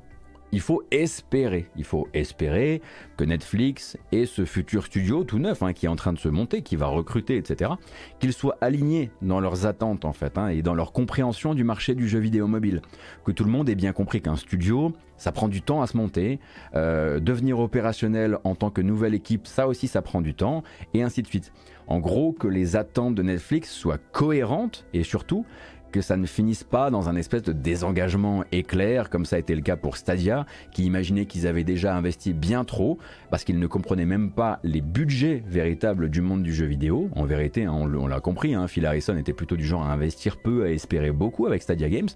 il faut espérer, il faut espérer que Netflix et ce futur studio tout neuf hein, qui est en train de se monter, qui va recruter, etc., qu'ils soient alignés dans leurs attentes en fait hein, et dans leur compréhension du marché du jeu vidéo mobile. Que tout le monde ait bien compris qu'un studio, ça prend du temps à se monter, euh, devenir opérationnel en tant que nouvelle équipe, ça aussi ça prend du temps, et ainsi de suite. En gros, que les attentes de Netflix soient cohérentes et surtout que ça ne finisse pas dans un espèce de désengagement éclair, comme ça a été le cas pour Stadia, qui imaginait qu'ils avaient déjà investi bien trop, parce qu'ils ne comprenaient même pas les budgets véritables du monde du jeu vidéo. En vérité, hein, on, l'a compris, hein, Phil Harrison était plutôt du genre à investir peu, à espérer beaucoup avec Stadia Games.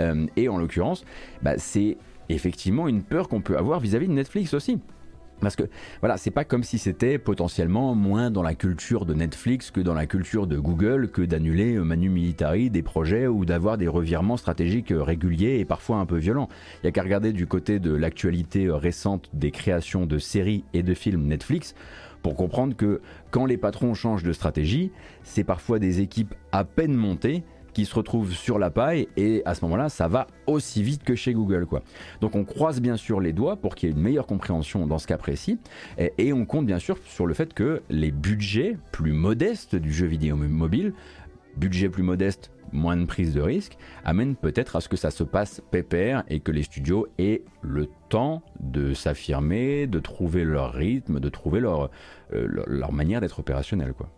Euh, et en l'occurrence, bah, c'est effectivement une peur qu'on peut avoir vis à -vis de Netflix aussi. Parce que voilà, c'est pas comme si c'était potentiellement moins dans la culture de Netflix que dans la culture de Google que d'annuler euh, manu militari des projets ou d'avoir des revirements stratégiques euh, réguliers et parfois un peu violents. Il y a qu'à regarder du côté de l'actualité euh, récente des créations de séries et de films Netflix pour comprendre que quand les patrons changent de stratégie, c'est parfois des équipes à peine montées qui se retrouvent sur la paille et à ce moment-là, ça va aussi vite que chez Google. Quoi. Donc on croise bien sûr les doigts pour qu'il y ait une meilleure compréhension dans ce cas précis et, on compte bien sûr sur le fait que les budgets plus modestes du jeu vidéo mobile, budget plus modeste, moins de prise de risque, amènent peut-être à ce que ça se passe pépère et que les studios aient le temps de s'affirmer, de trouver leur rythme, de trouver leur, euh, leur, manière d'être opérationnel. Quoi.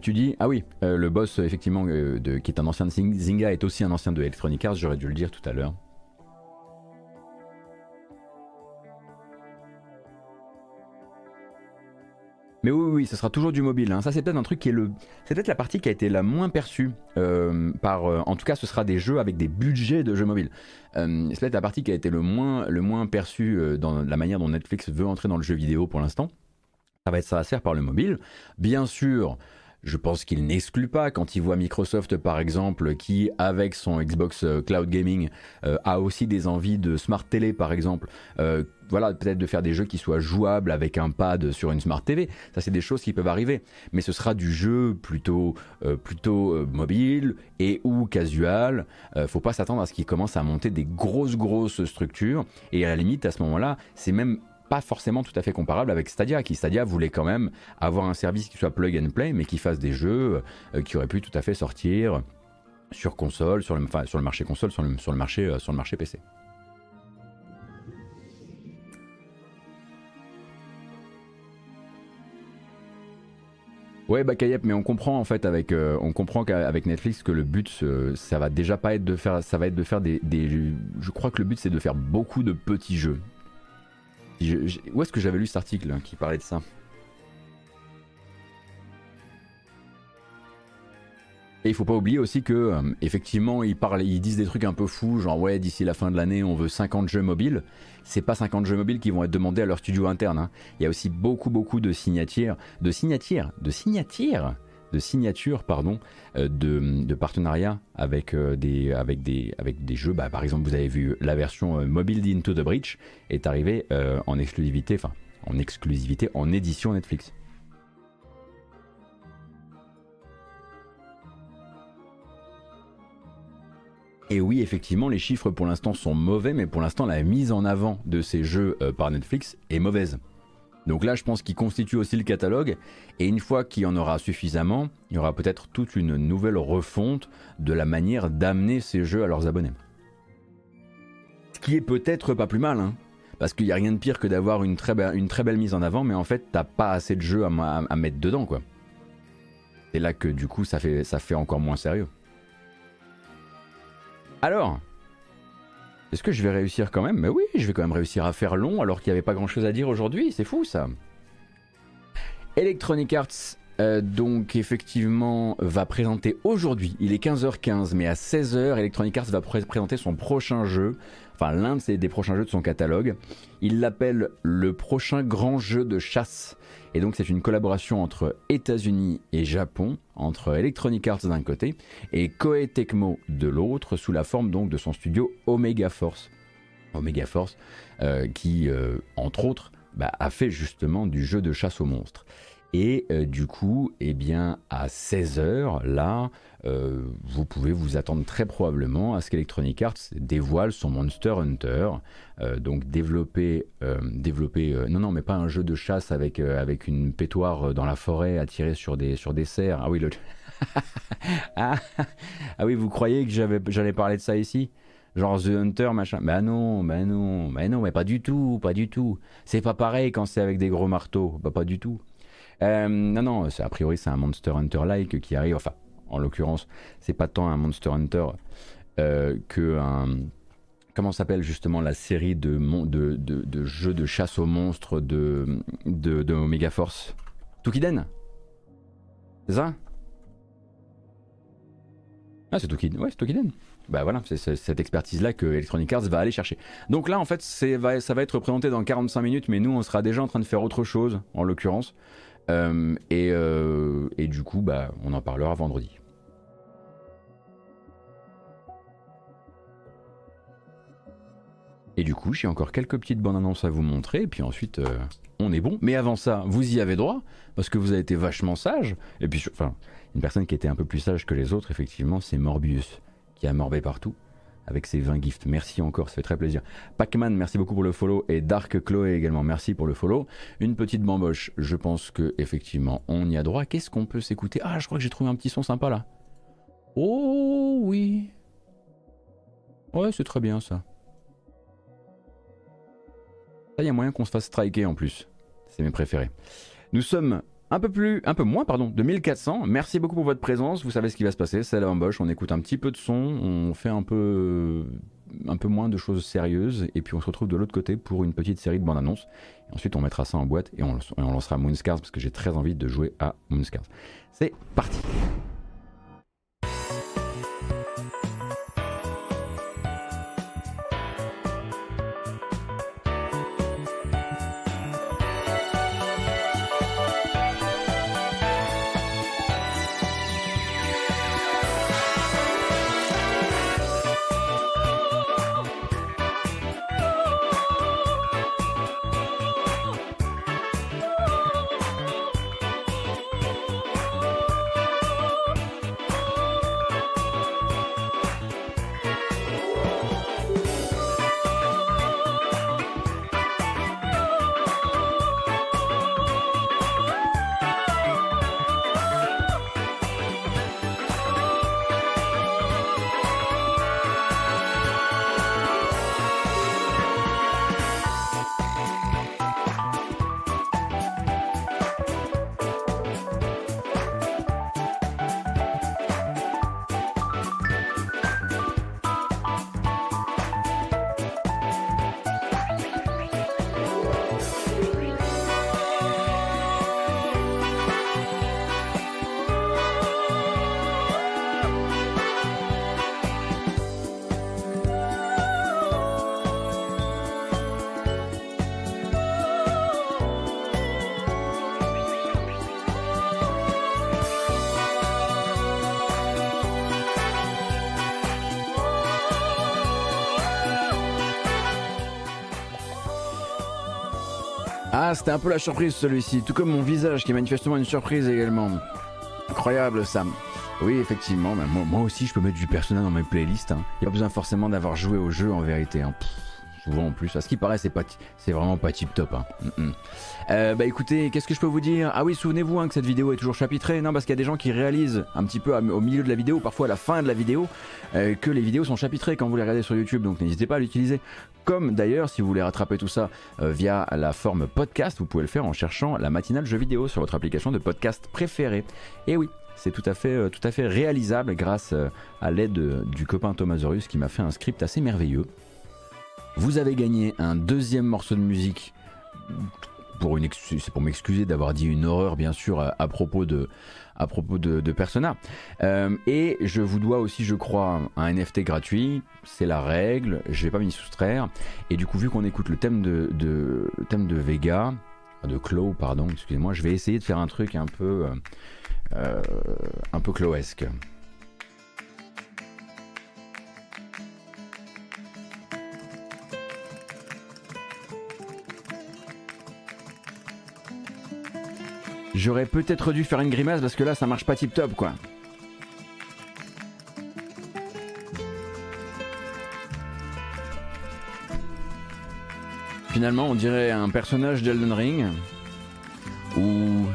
Tu dis, ah oui, euh, le boss, effectivement, de, qui est un ancien de Zynga, est aussi un ancien de Electronic Arts, j'aurais dû le dire tout à l'heure. Mais oui, oui, ça sera toujours du mobile. Hein. Ça, c'est peut-être un truc qui est le. C'est peut-être la partie qui a été la moins perçue euh, par. Euh, en tout cas, ce sera des jeux avec des budgets de jeux mobiles. Euh, c'est peut-être la partie qui a été le moins, le moins perçue dans la manière dont Netflix veut entrer dans le jeu vidéo pour l'instant. Ça va être ça à faire par le mobile. Bien sûr, je pense qu'il n'exclut pas quand il voit Microsoft par exemple qui avec son Xbox euh, Cloud Gaming euh, a aussi des envies de smart télé par exemple. Euh, voilà, peut-être de faire des jeux qui soient jouables avec un pad sur une smart TV. Ça, c'est des choses qui peuvent arriver. Mais ce sera du jeu plutôt, plutôt mobile et ou casual. faut pas s'attendre à ce qu'il commence à monter des grosses, grosses structures. Et à la limite, à ce moment-là, c'est même pas forcément tout à fait comparable avec Stadia, qui Stadia voulait quand même avoir un service qui soit plug and play, mais qui fasse des jeux euh, qui auraient pu tout à fait sortir sur console, sur le, sur le marché console, sur le, sur le marché, euh, sur le marché PC. Ouais, bah Kayep, mais on comprend en fait avec, euh, on comprend qu'avec Netflix que le but, ça va déjà pas être de faire, ça va être de faire des je crois que le but c'est de faire beaucoup de petits jeux où est-ce que j'avais lu cet article qui parlait de ça Et il faut pas oublier aussi que euh, effectivement ils parlent, ils disent des trucs un peu fous, genre ouais d'ici la fin de l'année on veut 50 jeux mobiles. C'est pas 50 jeux mobiles qui vont être demandés à leur studio interne. Hein. Il y a aussi beaucoup beaucoup de signatures, de signatures, de signatures de signature pardon, euh, de, de partenariat avec, euh, des, avec, des, avec des jeux. Bah, par exemple, vous avez vu la version euh, mobile d'Into the Breach est arrivée en exclusivité, enfin en exclusivité en édition Netflix. Et oui, effectivement, les chiffres pour l'instant sont mauvais, mais pour l'instant, la mise en avant de ces jeux par Netflix est mauvaise. Donc là, je pense qu'il constitue aussi le catalogue. Et une fois qu'il y en aura suffisamment, il y aura peut-être toute une nouvelle refonte de la manière d'amener ces jeux à leurs abonnés. Ce qui est peut-être pas plus mal, hein, parce qu'il n'y a rien de pire que d'avoir une, très belle mise en avant, mais en fait, t'as pas assez de jeux à, mettre dedans, quoi. C'est là que du coup, ça fait, ça fait encore moins sérieux. Alors, est-ce que je vais réussir quand même? Mais oui, je vais quand même réussir à faire long alors qu'il n'y avait pas grand-chose à dire aujourd'hui. C'est fou ça. Electronic Arts euh, donc effectivement va présenter aujourd'hui, il est 15h15 mais à 16h Electronic Arts va présenter son prochain jeu, enfin l'un des prochains jeux de son catalogue. Il l'appelle le prochain grand jeu de chasse. Et donc c'est une collaboration entre États-Unis et Japon, entre Electronic Arts d'un côté et Koei Tecmo de l'autre, sous la forme donc de son studio Omega Force. Omega Force, euh, qui euh, entre autres bah, a fait justement du jeu de chasse aux monstres. Et euh, du coup, eh bien, à 16h, là, euh, vous pouvez vous attendre très probablement à ce qu'Electronic Arts dévoile son Monster Hunter. Euh, donc développer, développer non, non, mais pas un jeu de chasse avec, avec une pétoire dans la forêt à tirer sur des, sur des cerfs. Ah oui, <laughs> ah, ah, oui, vous croyez que j'allais parler de ça ici? Genre The Hunter, machin. Bah non, bah non, bah non, mais pas du tout, pas du tout. C'est pas pareil quand c'est avec des gros marteaux, bah pas du tout. Euh, non, non, a priori c'est un Monster Hunter-like qui arrive. Enfin, en l'occurrence, c'est pas tant un Monster Hunter euh, que un. Comment s'appelle justement la série de, de, de, jeux de chasse aux monstres de, de, Force? Tukiden C'est ça? Ah, c'est Tukiden. Ouais, c'est Tukiden. Bah voilà, c'est cette expertise-là que Electronic Arts va aller chercher. Donc là, en fait, ça va être représenté dans 45 minutes, mais nous, on sera déjà en train de faire autre chose, en l'occurrence. Euh, euh, et, du coup, bah, on en parlera vendredi. Et du coup, j'ai encore quelques petites bonnes annonces à vous montrer, et puis ensuite, euh, on est bon. Mais avant ça, vous y avez droit, parce que vous avez été vachement sage. Et puis, enfin, une personne qui était un peu plus sage que les autres, effectivement, c'est Morbius, qui a morbé partout avec ses 20 gifts. Merci encore, ça fait très plaisir. Pac-Man, merci beaucoup pour le follow et Dark Chloé également, merci pour le follow. Une petite bamboche, je pense que effectivement on y a droit. Qu'est-ce qu'on peut s'écouter? Ah, je crois que j'ai trouvé un petit son sympa là. Oh oui. Ouais, c'est très bien ça. Ça, il y a moyen qu'on se fasse striker en plus. C'est mes préférés. Nous sommes un peu plus, un peu moins, pardon, de 1400. Merci beaucoup pour votre présence. Vous savez ce qui va se passer. C'est la bamboche. On écoute un petit peu de son. On fait un peu, un peu moins de choses sérieuses. Et puis on se retrouve de l'autre côté pour une petite série de bandes annonces. ensuite, on mettra ça en boîte et on, on lancera Moonscars parce que j'ai très envie de jouer à Moonscars. C'est parti. Un peu la surprise celui-ci, tout comme mon visage qui est manifestement une surprise également. Incroyable Sam. Oui, effectivement, moi, aussi je peux mettre du personnage dans mes playlists. Il hein. n'y a pas besoin forcément d'avoir joué au jeu en vérité. Hein. souvent en plus. À ce qui paraît, c'est pas, vraiment pas tip top. Hein. Euh, bah écoutez, qu'est-ce que je peux vous dire? Ah oui, souvenez-vous hein, que cette vidéo est toujours chapitrée. Non, parce qu'il y a des gens qui réalisent un petit peu au milieu de la vidéo, parfois à la fin de la vidéo, euh, que les vidéos sont chapitrées quand vous les regardez sur YouTube. Donc n'hésitez pas à l'utiliser. Comme d'ailleurs, si vous voulez rattraper tout ça euh, via la forme podcast, vous pouvez le faire en cherchant la matinale jeu vidéo sur votre application de podcast préférée. Et oui, c'est tout à fait, tout à fait réalisable grâce à l'aide du copain Thomasorius qui m'a fait un script assez merveilleux. Vous avez gagné un deuxième morceau de musique c'est pour m'excuser d'avoir dit une horreur bien sûr à, propos de à propos de, Persona. Euh, et je vous dois aussi, je crois, un NFT gratuit. C'est la règle. Je vais pas m'y soustraire. Et du coup, vu qu'on écoute le thème de, le thème de Vega, de Clo, pardon, excusez-moi, je vais essayer de faire un truc un peu euh, euh, un peu Cloesque. J'aurais peut-être dû faire une grimace parce que là ça marche pas tip top quoi. Finalement on dirait un personnage d'Elden Ring ou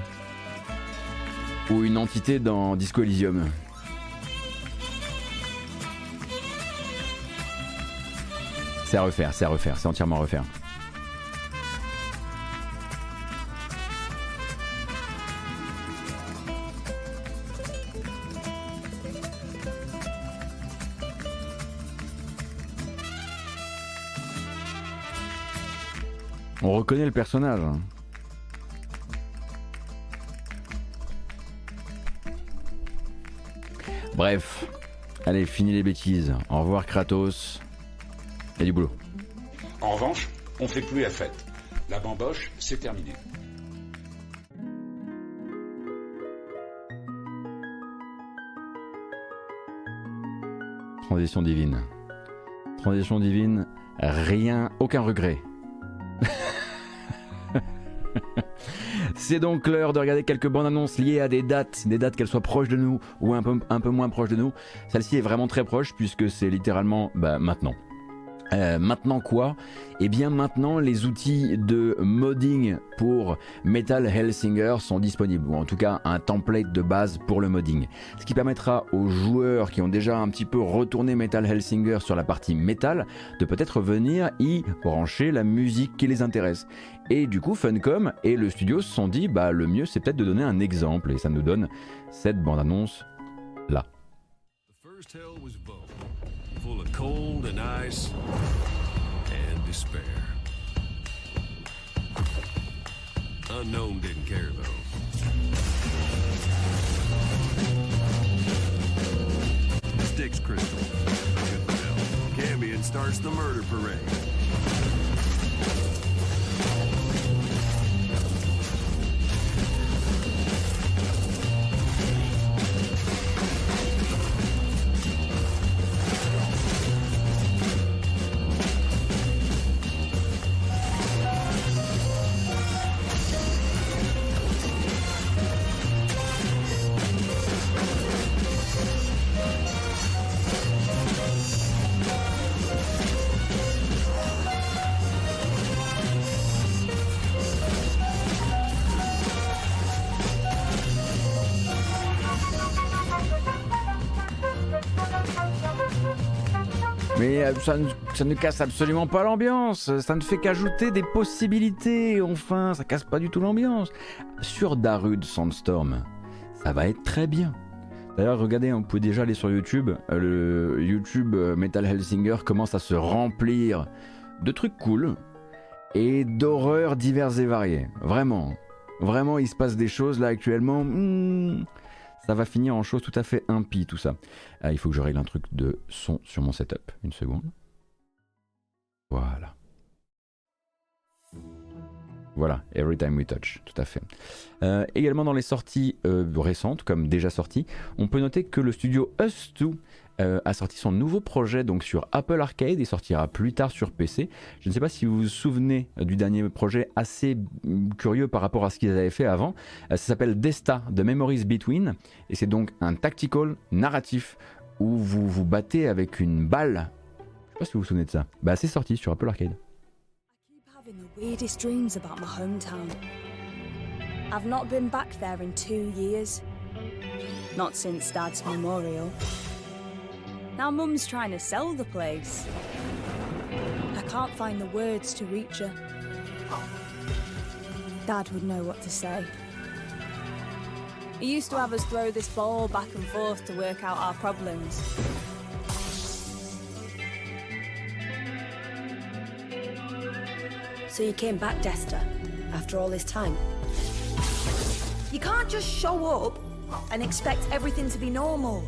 ou une entité dans Disco Elysium. C'est à refaire, c'est à refaire, c'est entièrement à refaire. On reconnaît le personnage. Hein. Bref, allez, fini les bêtises. Au revoir Kratos. Il y a du boulot. En revanche, on fait plus la fête. La bamboche, c'est terminé. Transition divine. Transition divine, rien, aucun regret. <laughs> <laughs> C'est donc l'heure de regarder quelques bandes annonces liées à des dates, des dates qu'elles soient proches de nous ou un peu, moins proches de nous. Celle-ci est vraiment très proche puisque c'est littéralement bah, maintenant. Euh, maintenant quoi? Eh bien maintenant les outils de modding pour Metal Hellsinger sont disponibles, ou en tout cas un template de base pour le modding. Ce qui permettra aux joueurs qui ont déjà un petit peu retourné Metal Hellsinger sur la partie métal de peut-être venir y brancher la musique qui les intéresse. Et du coup Funcom et le studio se sont dit bah le mieux c'est peut-être de donner un exemple et ça nous donne cette bande-annonce là. Cold and ice and despair. Unknown didn't care though. Styx crystal. Cambion starts the murder parade. Ça ne, casse absolument pas l'ambiance, ça ne fait qu'ajouter des possibilités, enfin, ça casse pas du tout l'ambiance. Sur Darude Sandstorm, ça va être très bien. D'ailleurs, regardez, on peut déjà aller sur YouTube. Euh, le YouTube euh, Metal Hellsinger commence à se remplir de trucs cool et d'horreurs diverses et variées. Vraiment, vraiment, il se passe des choses là actuellement. Hmm, ça va finir en chose tout à fait impie tout ça. Ah, il faut que je règle un truc de son sur mon setup. Une seconde. Voilà. Voilà, Every Time We Touch, tout à fait. Euh, également dans les sorties euh, récentes, comme déjà sorties, on peut noter que le studio Us2 euh, a sorti son nouveau projet donc sur Apple Arcade et sortira plus tard sur PC. Je ne sais pas si vous vous souvenez du dernier projet assez curieux par rapport à ce qu'ils avaient fait avant. ça s'appelle Desta The Memories Between et c'est donc un tactical narratif où vous vous battez avec une balle. Je sais pas si vous vous souvenez de ça. Bah c'est sorti sur Apple Arcade. I've not been back there in two years. Not since Dad's memorial. Now Mum's trying to sell the place. I can't find the words to reach her. Dad would know what to say. He used to have us throw this ball back and forth to work out our problems. So you came back, Desta, after all this time? You can't just show up and expect everything to be normal.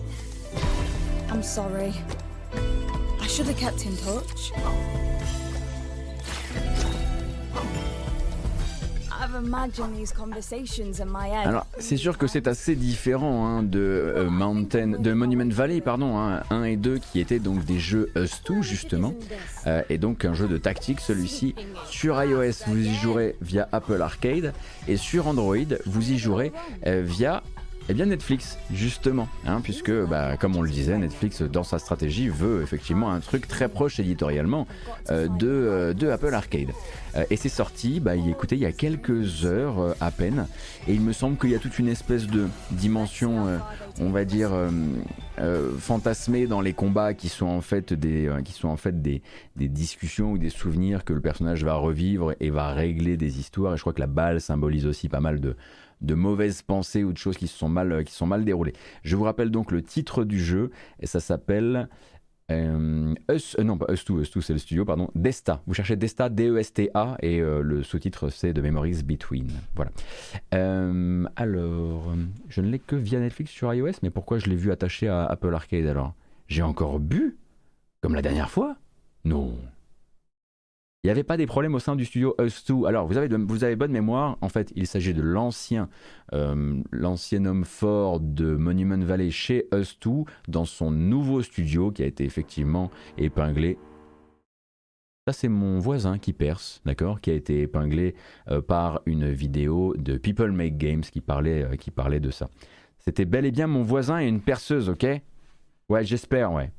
I'm sorry. I should have kept in touch. Alors, c'est sûr que c'est assez différent hein, de euh, Mountain, de Monument Valley, pardon, 1 hein, et 2 qui étaient donc des jeux Us2 justement, euh, et donc un jeu de tactique. Celui-ci sur iOS, vous y jouerez via Apple Arcade, et sur Android, vous y jouerez euh, via eh bien Netflix, justement, hein, puisque bah, comme on le disait, Netflix dans sa stratégie veut effectivement un truc très proche éditorialement de, de Apple Arcade. Euh, et c'est sorti, bah, écoutez, il y a quelques heures euh, à peine. Et il me semble qu'il y a toute une espèce de dimension, euh, on va dire, fantasmée dans les combats qui sont en fait, des, qui sont en fait des, des, discussions ou des souvenirs que le personnage va revivre et va régler des histoires. Et je crois que la balle symbolise aussi pas mal de, de mauvaises pensées ou de choses qui se sont mal, qui sont mal déroulées. Je vous rappelle donc le titre du jeu et ça s'appelle euh, euh, non, pas Us2, Us2 c'est le studio, pardon. Desta. Vous cherchez Desta, D-E-S-T-A, et euh, le sous-titre c'est The Memories Between. Voilà. alors, je ne l'ai que via Netflix sur iOS, mais pourquoi je l'ai vu attaché à Apple Arcade alors? J'ai encore bu? Comme la dernière fois? Non. Il n'y avait pas des problèmes au sein du studio Us2. Alors, vous avez, vous avez bonne mémoire. En fait, il s'agit de l'ancien, euh, homme fort de Monument Valley chez Us2 dans son nouveau studio qui a été effectivement épinglé. Ça, c'est mon voisin qui perce, d'accord, qui a été épinglé euh, par une vidéo de People Make Games qui parlait, euh, qui parlait de ça. C'était bel et bien mon voisin et une perceuse, ok? Ouais, j'espère, ouais.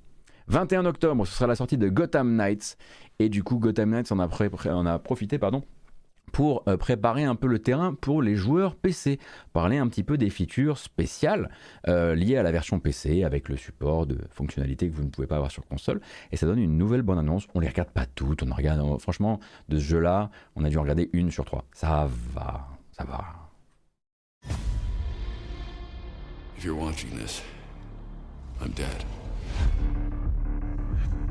21 octobre, ce sera la sortie de Gotham Knights. Et du coup, Gotham Knights en a, en profité, pardon, pour euh, préparer un peu le terrain pour les joueurs PC, parler un petit peu des features spéciales euh, liées à la version PC avec le support de fonctionnalités que vous ne pouvez pas avoir sur console et ça donne une nouvelle bonne annonce. On les regarde pas toutes, on regarde euh, franchement de ce jeu-là, on a dû regarder une sur trois. Ça va, ça va. If you're watching this, I'm dead.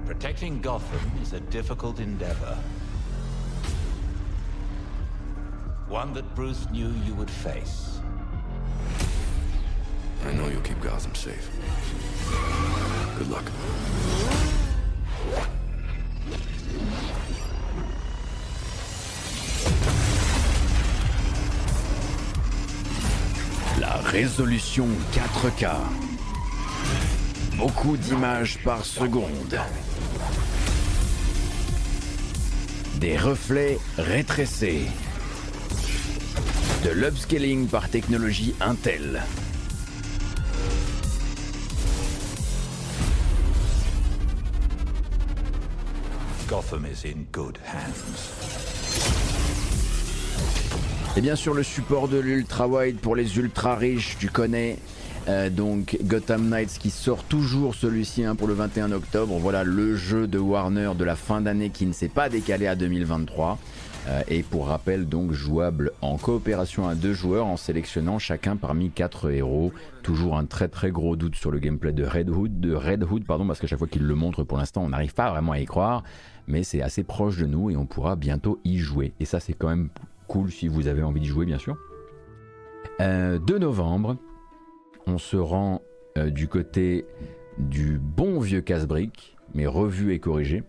Protecting Gotham is a difficult endeavor. One that Bruce knew you would face. I know you'll keep Gotham safe. Good luck. La résolution 4K. Beaucoup d'images par seconde. Des reflets rétrécés de l'upscaling par technologie Intel. Gotham is in good hands. Et bien sûr le support de l'ultra wide pour les ultra riches, tu connais. Euh, donc Gotham Knights qui sort toujours celui-ci hein, pour le 21 octobre. Voilà le jeu de Warner de la fin d'année qui ne s'est pas décalé à 2023. Euh, et pour rappel, donc jouable en coopération à deux joueurs en sélectionnant chacun parmi quatre héros. Toujours un très très gros doute sur le gameplay de Red Hood, de Red Hood pardon, parce qu'à chaque fois qu'il le montre pour l'instant, on n'arrive pas vraiment à y croire, mais c'est assez proche de nous et on pourra bientôt y jouer. Et ça, c'est quand même cool si vous avez envie d'y jouer, bien sûr. 2 euh, novembre, on se rend euh, du côté du bon vieux casse-brique, mais revu et corrigé.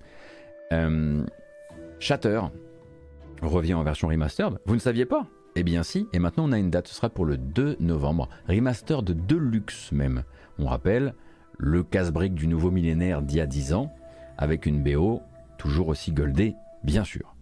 Shatter, revient en version remastered. Vous ne saviez pas? Eh bien si, et maintenant on a une date, ce sera pour le 2 novembre. Remastered de Deluxe même. On rappelle le casse-brique du nouveau millénaire d'il y a 10 ans, avec une BO toujours aussi goldée, bien sûr.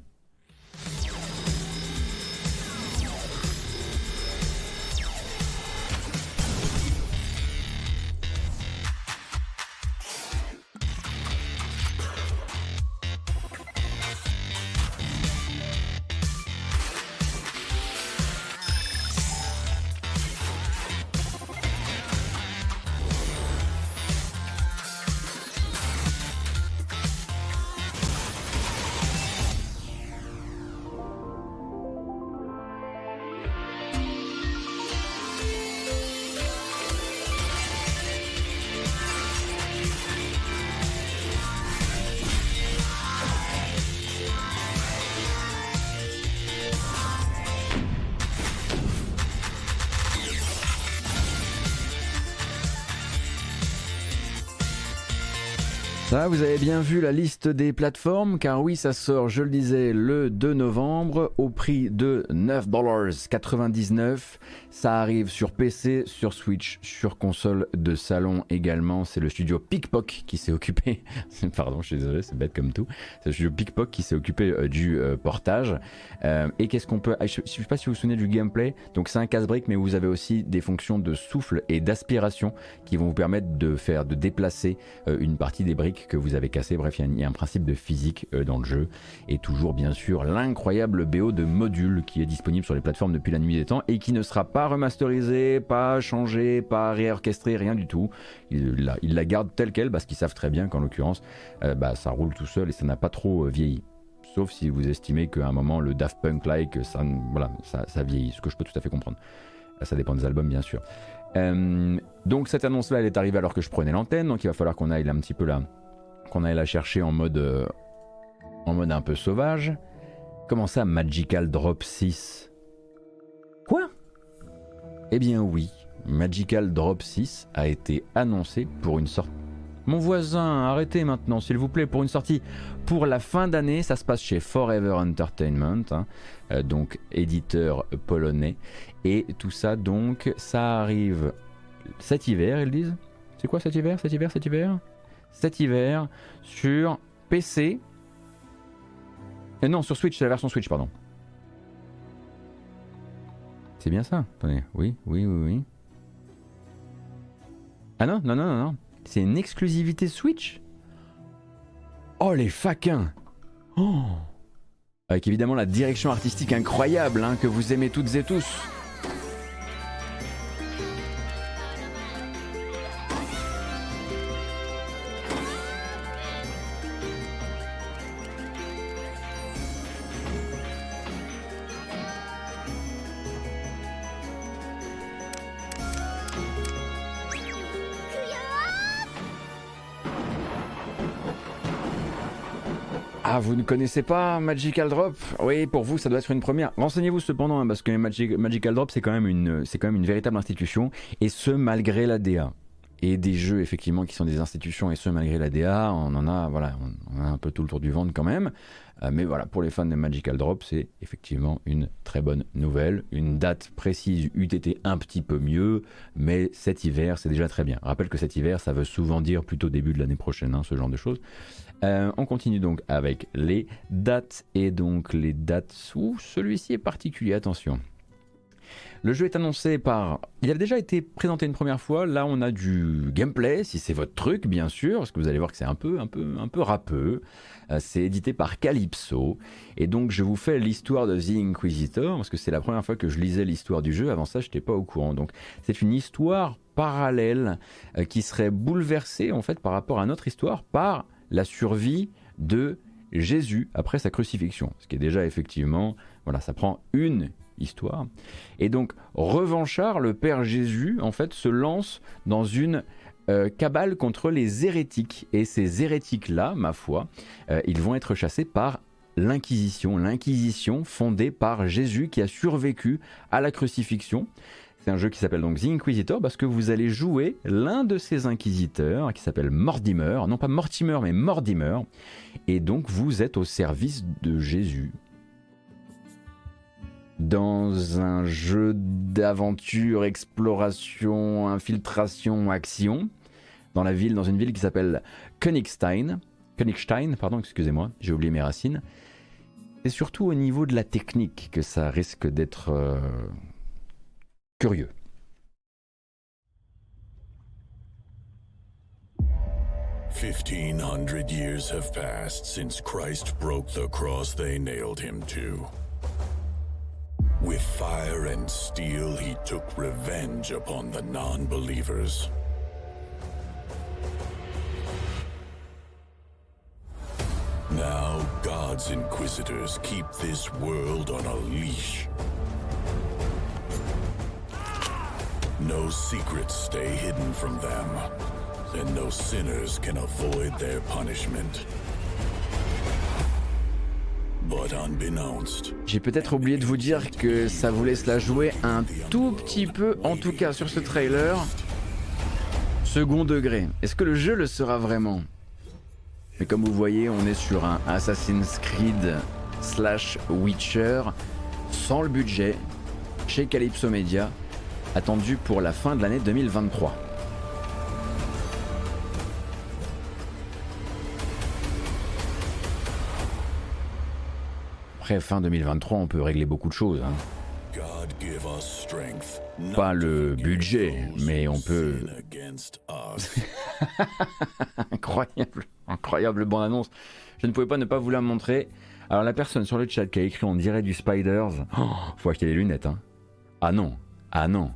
vous a bien vu la liste des plateformes, car oui, ça sort, je le disais, le 2 novembre au prix de 9,99$. Ça arrive sur PC, sur Switch, sur console de salon également. C'est le studio Pickpock qui s'est occupé. <laughs> Pardon, je suis désolé, c'est bête comme tout. C'est le studio Pickpock qui s'est occupé euh, du euh, portage. Euh, et qu'est-ce qu'on peut. Ah, je ne sais pas si vous vous souvenez du gameplay. Donc, c'est un casse-brique, mais vous avez aussi des fonctions de souffle et d'aspiration qui vont vous permettre de faire, de déplacer une partie des briques que vous avez cassées. Bref, il y, a un principe de physique dans le jeu. Et toujours, bien sûr, l'incroyable BO de module qui est disponible sur les plateformes depuis la nuit des temps et qui ne sera pas remasterisé, pas changé, pas réorchestré, rien du tout. Ils la, la gardent telle qu'elle parce qu'ils savent très bien qu'en l'occurrence, euh, bah, ça roule tout seul et ça n'a pas trop euh, vieilli. Sauf si vous estimez qu'à un moment, le Daft Punk-like, ça, voilà, ça, vieillit, ce que je peux tout à fait comprendre. Ça dépend des albums, bien sûr. Euh, donc cette annonce-là, elle est arrivée alors que je prenais l'antenne, donc il va falloir qu'on aille un petit peu là, qu'on aille la chercher en mode, en mode un peu sauvage. Comment ça, Magical Drop 6 Quoi? Eh bien oui, Magical Drop 6 a été annoncé pour une sortie. Mon voisin, arrêtez maintenant, s'il vous plaît, pour une sortie pour la fin d'année. Ça se passe chez Forever Entertainment, hein, euh, donc éditeur polonais. Et tout ça, donc, ça arrive cet hiver, ils disent? C'est quoi cet hiver, cet hiver, cet hiver? Cet hiver sur PC. Et euh, non, sur Switch, c'est la version Switch, pardon. C'est bien ça. Attendez. Oui, oui, oui, oui. Ah non, non, non, non, non. C'est une exclusivité Switch? Oh les faquins oh. Avec évidemment la direction artistique incroyable hein, que vous aimez toutes et tous. Ah, vous ne connaissez pas Magical Drop? Oui, pour vous, ça doit être une première. Renseignez-vous cependant, hein, parce que Magical Drop, c'est quand, même une, quand même une véritable institution, et ce, malgré la DA. Et des jeux, effectivement, qui sont des institutions, et ce, malgré la DA, on en a, voilà, on, a un peu tout le tour du ventre quand même. Euh, mais voilà, pour les fans de Magical Drop, c'est effectivement une très bonne nouvelle. Une date précise eût été un petit peu mieux, mais cet hiver, c'est déjà très bien. rappelle que cet hiver, ça veut souvent dire plutôt début de l'année prochaine, hein, ce genre de choses. Euh, on continue donc avec les dates et donc les dates où celui-ci est particulier, attention. Le jeu est annoncé par... Il a déjà été présenté une première fois, là on a du gameplay, si c'est votre truc bien sûr, parce que vous allez voir que c'est un peu, un peu, un peu râpeux. Euh, c'est édité par Calypso, et donc je vous fais l'histoire de The Inquisitor, parce que c'est la première fois que je lisais l'histoire du jeu, avant ça je n'étais pas au courant. Donc c'est une histoire parallèle euh, qui serait bouleversée en fait par rapport à notre histoire par la survie de Jésus après sa crucifixion. Ce qui est déjà effectivement, voilà, ça prend une histoire. Et donc, Revanchard, le Père Jésus, en fait, se lance dans une euh, cabale contre les hérétiques. Et ces hérétiques-là, ma foi, euh, ils vont être chassés par l'Inquisition. L'Inquisition fondée par Jésus qui a survécu à la crucifixion. C'est un jeu qui s'appelle donc The Inquisitor parce que vous allez jouer l'un de ces inquisiteurs qui s'appelle Mortimer, non pas Mortimer mais Mortimer, et donc vous êtes au service de Jésus dans un jeu d'aventure, exploration, infiltration, action, dans la ville, dans une ville qui s'appelle Königstein. Königstein, pardon, excusez-moi, j'ai oublié mes racines. C'est surtout au niveau de la technique que ça risque d'être euh, curieux. Fifteen hundred years have passed since Christ broke the cross they nailed him to. With fire and steel, he took revenge upon the non believers. Now, God's Inquisitors keep this world on a leash. No secrets stay hidden from them, and no sinners can avoid their punishment. J'ai peut-être oublié de vous dire que ça vous laisse la jouer un tout petit peu, en tout cas sur ce trailer, second degré. Est-ce que le jeu le sera vraiment? Mais comme vous voyez, on est sur un Assassin's Creed slash Witcher sans le budget chez Calypso Media attendu pour la fin de l'année 2023. Après, fin 2023, on peut régler beaucoup de choses. Hein. Pas le budget, mais on peut... <laughs> incroyable, incroyable bande-annonce. Je ne pouvais pas ne pas vous la montrer. Alors la personne sur le chat qui a écrit on dirait du Spiders, oh, faut acheter les lunettes. Hein. Ah non, ah non,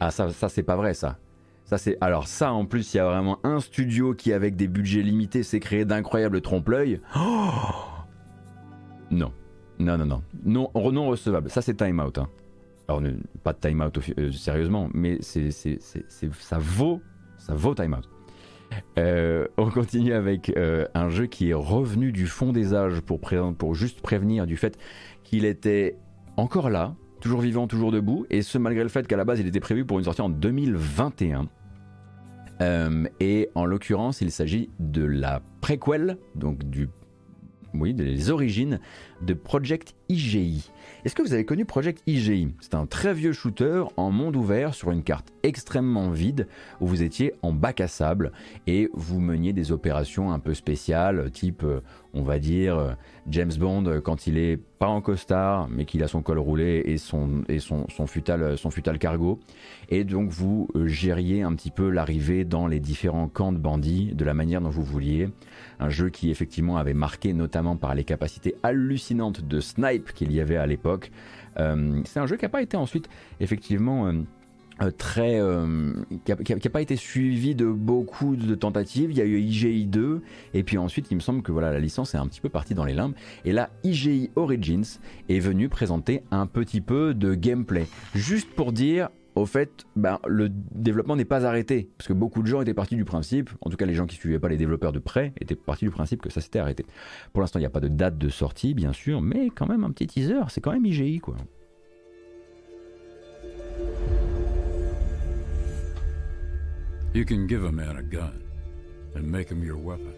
ah ça, ça c'est pas vrai ça. Ça c'est alors ça en plus il y a vraiment un studio qui avec des budgets limités s'est créé d'incroyables trompe-l'œil. Oh non, non non non, non non recevable. Ça c'est time out. Hein. Alors pas de time out euh, sérieusement, mais ça vaut ça vaut time out. Euh, on continue avec euh, un jeu qui est revenu du fond des âges pour, juste prévenir du fait qu'il était encore là, toujours vivant, toujours debout, et ce malgré le fait qu'à la base il était prévu pour une sortie en 2021. Euh, et en l'occurrence, il s'agit de la préquelle, donc du, oui, des origines de Project IGI. Est-ce que vous avez connu Project IGI C'est un très vieux shooter en monde ouvert sur une carte extrêmement vide où vous étiez en bac à sable et vous meniez des opérations un peu spéciales, type euh, on va dire, James Bond quand il est pas en costard, mais qu'il a son col roulé et son, et son, son, futal, son futal cargo. Et donc vous gériez un petit peu l'arrivée dans les différents camps de bandits de la manière dont vous vouliez. Un jeu qui effectivement avait marqué notamment par les capacités hallucinantes de snipe qu'il y avait à l'époque. c'est un jeu qui n'a pas été ensuite effectivement euh, très euh, qui n'a pas été suivi de beaucoup de tentatives. Il y a eu IGI 2 et puis ensuite il me semble que voilà la licence est un petit peu partie dans les limbes. Et là IGI Origins est venu présenter un petit peu de gameplay, juste pour dire au fait, ben, le développement n'est pas arrêté. Parce que beaucoup de gens étaient partis du principe, en tout cas les gens qui suivaient pas les développeurs de près, étaient partis du principe que ça s'était arrêté. Pour l'instant, il n'y a pas de date de sortie, bien sûr, mais quand même un petit teaser, c'est quand même IGI, quoi. You can give a man a gun and make him your weapon.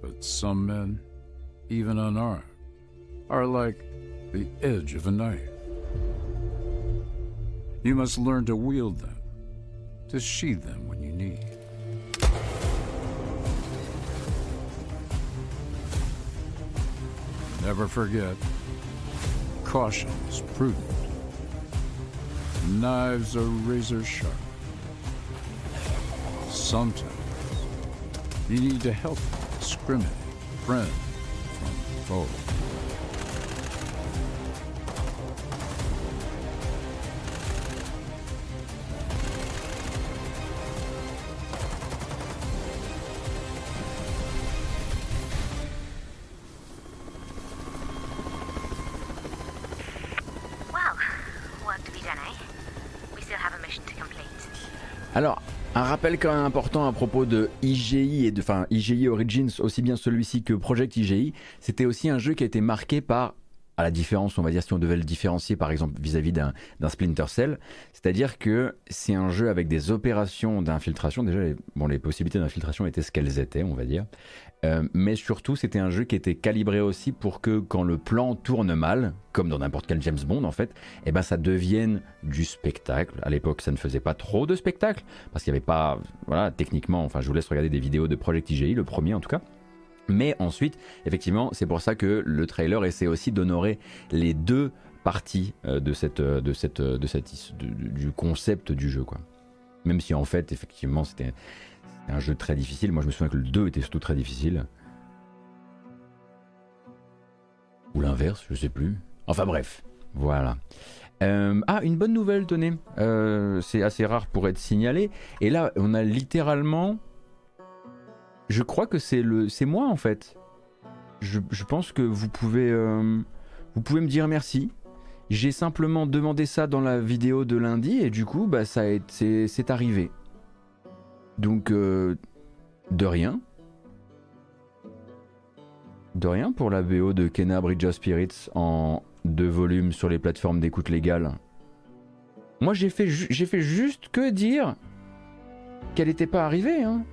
But some men, even unarmed, are like the edge of a knife. You must learn to wield them, to sheathe them when you need. Never forget, caution is prudent. Knives are razor sharp. Sometimes you need to help discriminate friend from foe. Un rappel quand même important à propos de IGI et de, enfin, IGI Origins, aussi bien celui-ci que Project IGI, c'était aussi un jeu qui a été marqué par à la différence, on va dire, si on devait le différencier par exemple vis-à-vis d'un Splinter Cell, c'est-à-dire que c'est un jeu avec des opérations d'infiltration. Déjà, les possibilités d'infiltration étaient ce qu'elles étaient, on va dire. Euh, mais surtout, c'était un jeu qui était calibré aussi pour que quand le plan tourne mal, comme dans n'importe quel James Bond en fait, eh ben ça devienne du spectacle. À l'époque, ça ne faisait pas trop de spectacle parce qu'il n'y avait pas, voilà, techniquement. Enfin, je vous laisse regarder des vidéos de Project IGI, le premier en tout cas. Mais ensuite, effectivement, c'est pour ça que le trailer essaie aussi d'honorer les deux parties de euh, de cette, euh, de cette, du concept du jeu, quoi. Même si en fait, effectivement, c'était un jeu très difficile. Moi, je me souviens que le 2 était surtout très difficile. Ou l'inverse, je sais plus. Enfin bref, voilà. ah, une bonne nouvelle, tenez. c'est assez rare pour être signalé. Et là, on a littéralement je crois que c'est le, c'est moi en fait. Je, pense que vous pouvez, euh, vous pouvez me dire merci. J'ai simplement demandé ça dans la vidéo de lundi et du coup, bah ça c'est, c'est arrivé. Donc euh, de rien. De rien pour la BO de Kena Bridge of Spirits en deux volumes sur les plateformes d'écoute légale. Moi j'ai fait, j'ai fait juste que dire qu'elle n'était pas arrivée. Hein.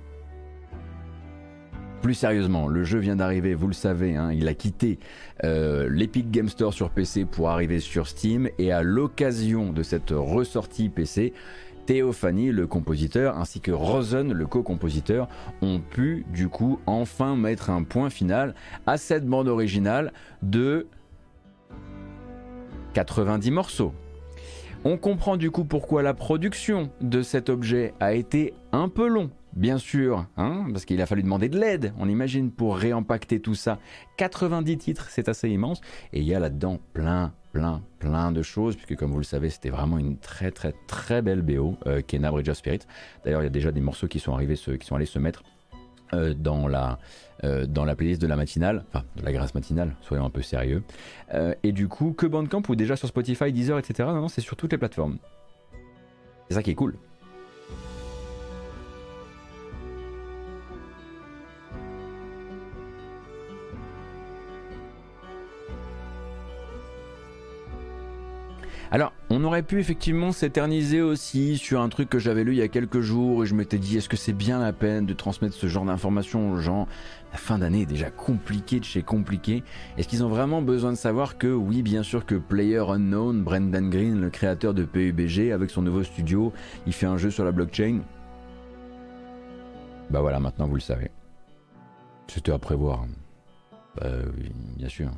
Plus sérieusement, le jeu vient d'arriver, vous le savez, hein, il a quitté euh, l'Epic Game Store sur PC pour arriver sur Steam et à l'occasion de cette ressortie PC, Théophanie, le compositeur, ainsi que Rosen, le co-compositeur, ont pu du coup enfin mettre un point final à cette bande originale de 90 morceaux. On comprend du coup pourquoi la production de cet objet a été un peu long Bien sûr, hein, parce qu'il a fallu demander de l'aide, on imagine, pour réempacter tout ça. 90 titres, c'est assez immense. Et il y a là-dedans plein, plein, plein de choses, puisque comme vous le savez, c'était vraiment une très, très, très belle BO, euh, Kena Spirit. D'ailleurs, il y a déjà des morceaux qui sont arrivés, qui sont allés se mettre euh, dans, la, euh, dans la playlist de la matinale, enfin de la grâce matinale, soyons un peu sérieux. Euh, et du coup, que Bandcamp ou déjà sur Spotify, Deezer, etc. Non, non, c'est sur toutes les plateformes. C'est ça qui est cool. Alors, on aurait pu effectivement s'éterniser aussi sur un truc que j'avais lu il y a quelques jours et je m'étais dit est-ce que c'est bien la peine de transmettre ce genre d'informations aux gens? La fin d'année est déjà compliquée de chez compliqué. Est-ce qu'ils ont vraiment besoin de savoir que oui, bien sûr que Player Unknown, Brendan Green, le créateur de PUBG, avec son nouveau studio, il fait un jeu sur la blockchain? Bah voilà, maintenant vous le savez. C'était à prévoir. Bah oui, bien sûr.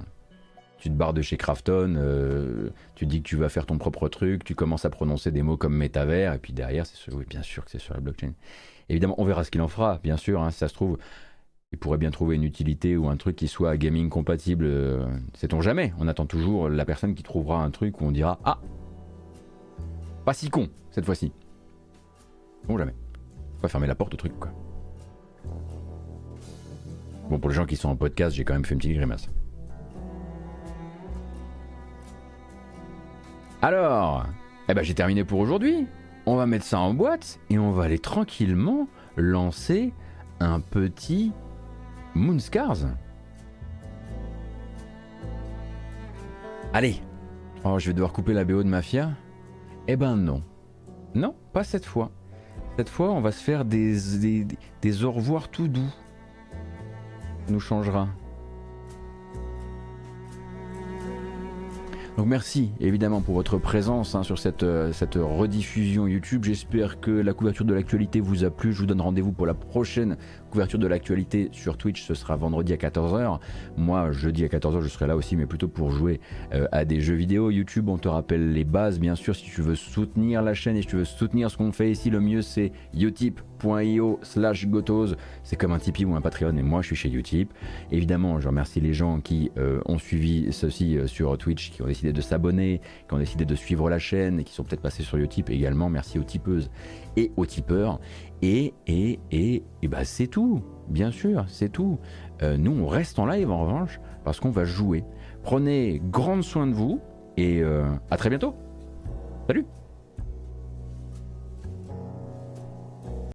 Tu te barres de chez Krafton, euh, tu dis que tu vas faire ton propre truc, tu commences à prononcer des mots comme métavers, et puis derrière, c'est sûr, oui, bien sûr que c'est sur la blockchain. Évidemment, on verra ce qu'il en fera, bien sûr, hein, si ça se trouve, il pourrait bien trouver une utilité ou un truc qui soit gaming compatible, euh, sait-on jamais. On attend toujours la personne qui trouvera un truc où on dira Ah Pas si con, cette fois-ci. Bon, jamais. Pas fermer la porte au truc, quoi. Bon, pour les gens qui sont en podcast, j'ai quand même fait une petite grimace. Alors, eh ben j'ai terminé pour aujourd'hui. On va mettre ça en boîte et on va aller tranquillement lancer un petit Moonscars. Allez. Oh, je vais devoir couper la BO de Mafia. Eh ben non. Non, pas cette fois. Cette fois, on va se faire des, des, des au revoir tout doux. Ça nous changera. Donc merci évidemment pour votre présence hein, sur cette, euh, cette rediffusion YouTube. J'espère que la couverture de l'actualité vous a plu. Je vous donne rendez-vous pour la prochaine couverture de l'actualité sur Twitch. Ce sera vendredi à 14h. Moi, jeudi à 14h, je serai là aussi, mais plutôt pour jouer euh, à des jeux vidéo. YouTube, on te rappelle les bases, bien sûr. Si tu veux soutenir la chaîne et si tu veux soutenir ce qu'on fait ici, le mieux c'est utip.io slash gotos. C'est comme un Tipeee ou un Patreon et moi je suis chez Utip. Évidemment, je remercie les gens qui euh, ont suivi ceci sur Twitch, qui ont décidé de s'abonner, qui ont décidé de suivre la chaîne et qui sont peut-être passés sur Utip également. Merci aux tipeuses et aux tipeurs. Et, et, et, et bah c'est tout, bien sûr, c'est tout. Euh, nous, on reste en live en revanche parce qu'on va jouer. Prenez grand soin de vous et euh, à très bientôt. Salut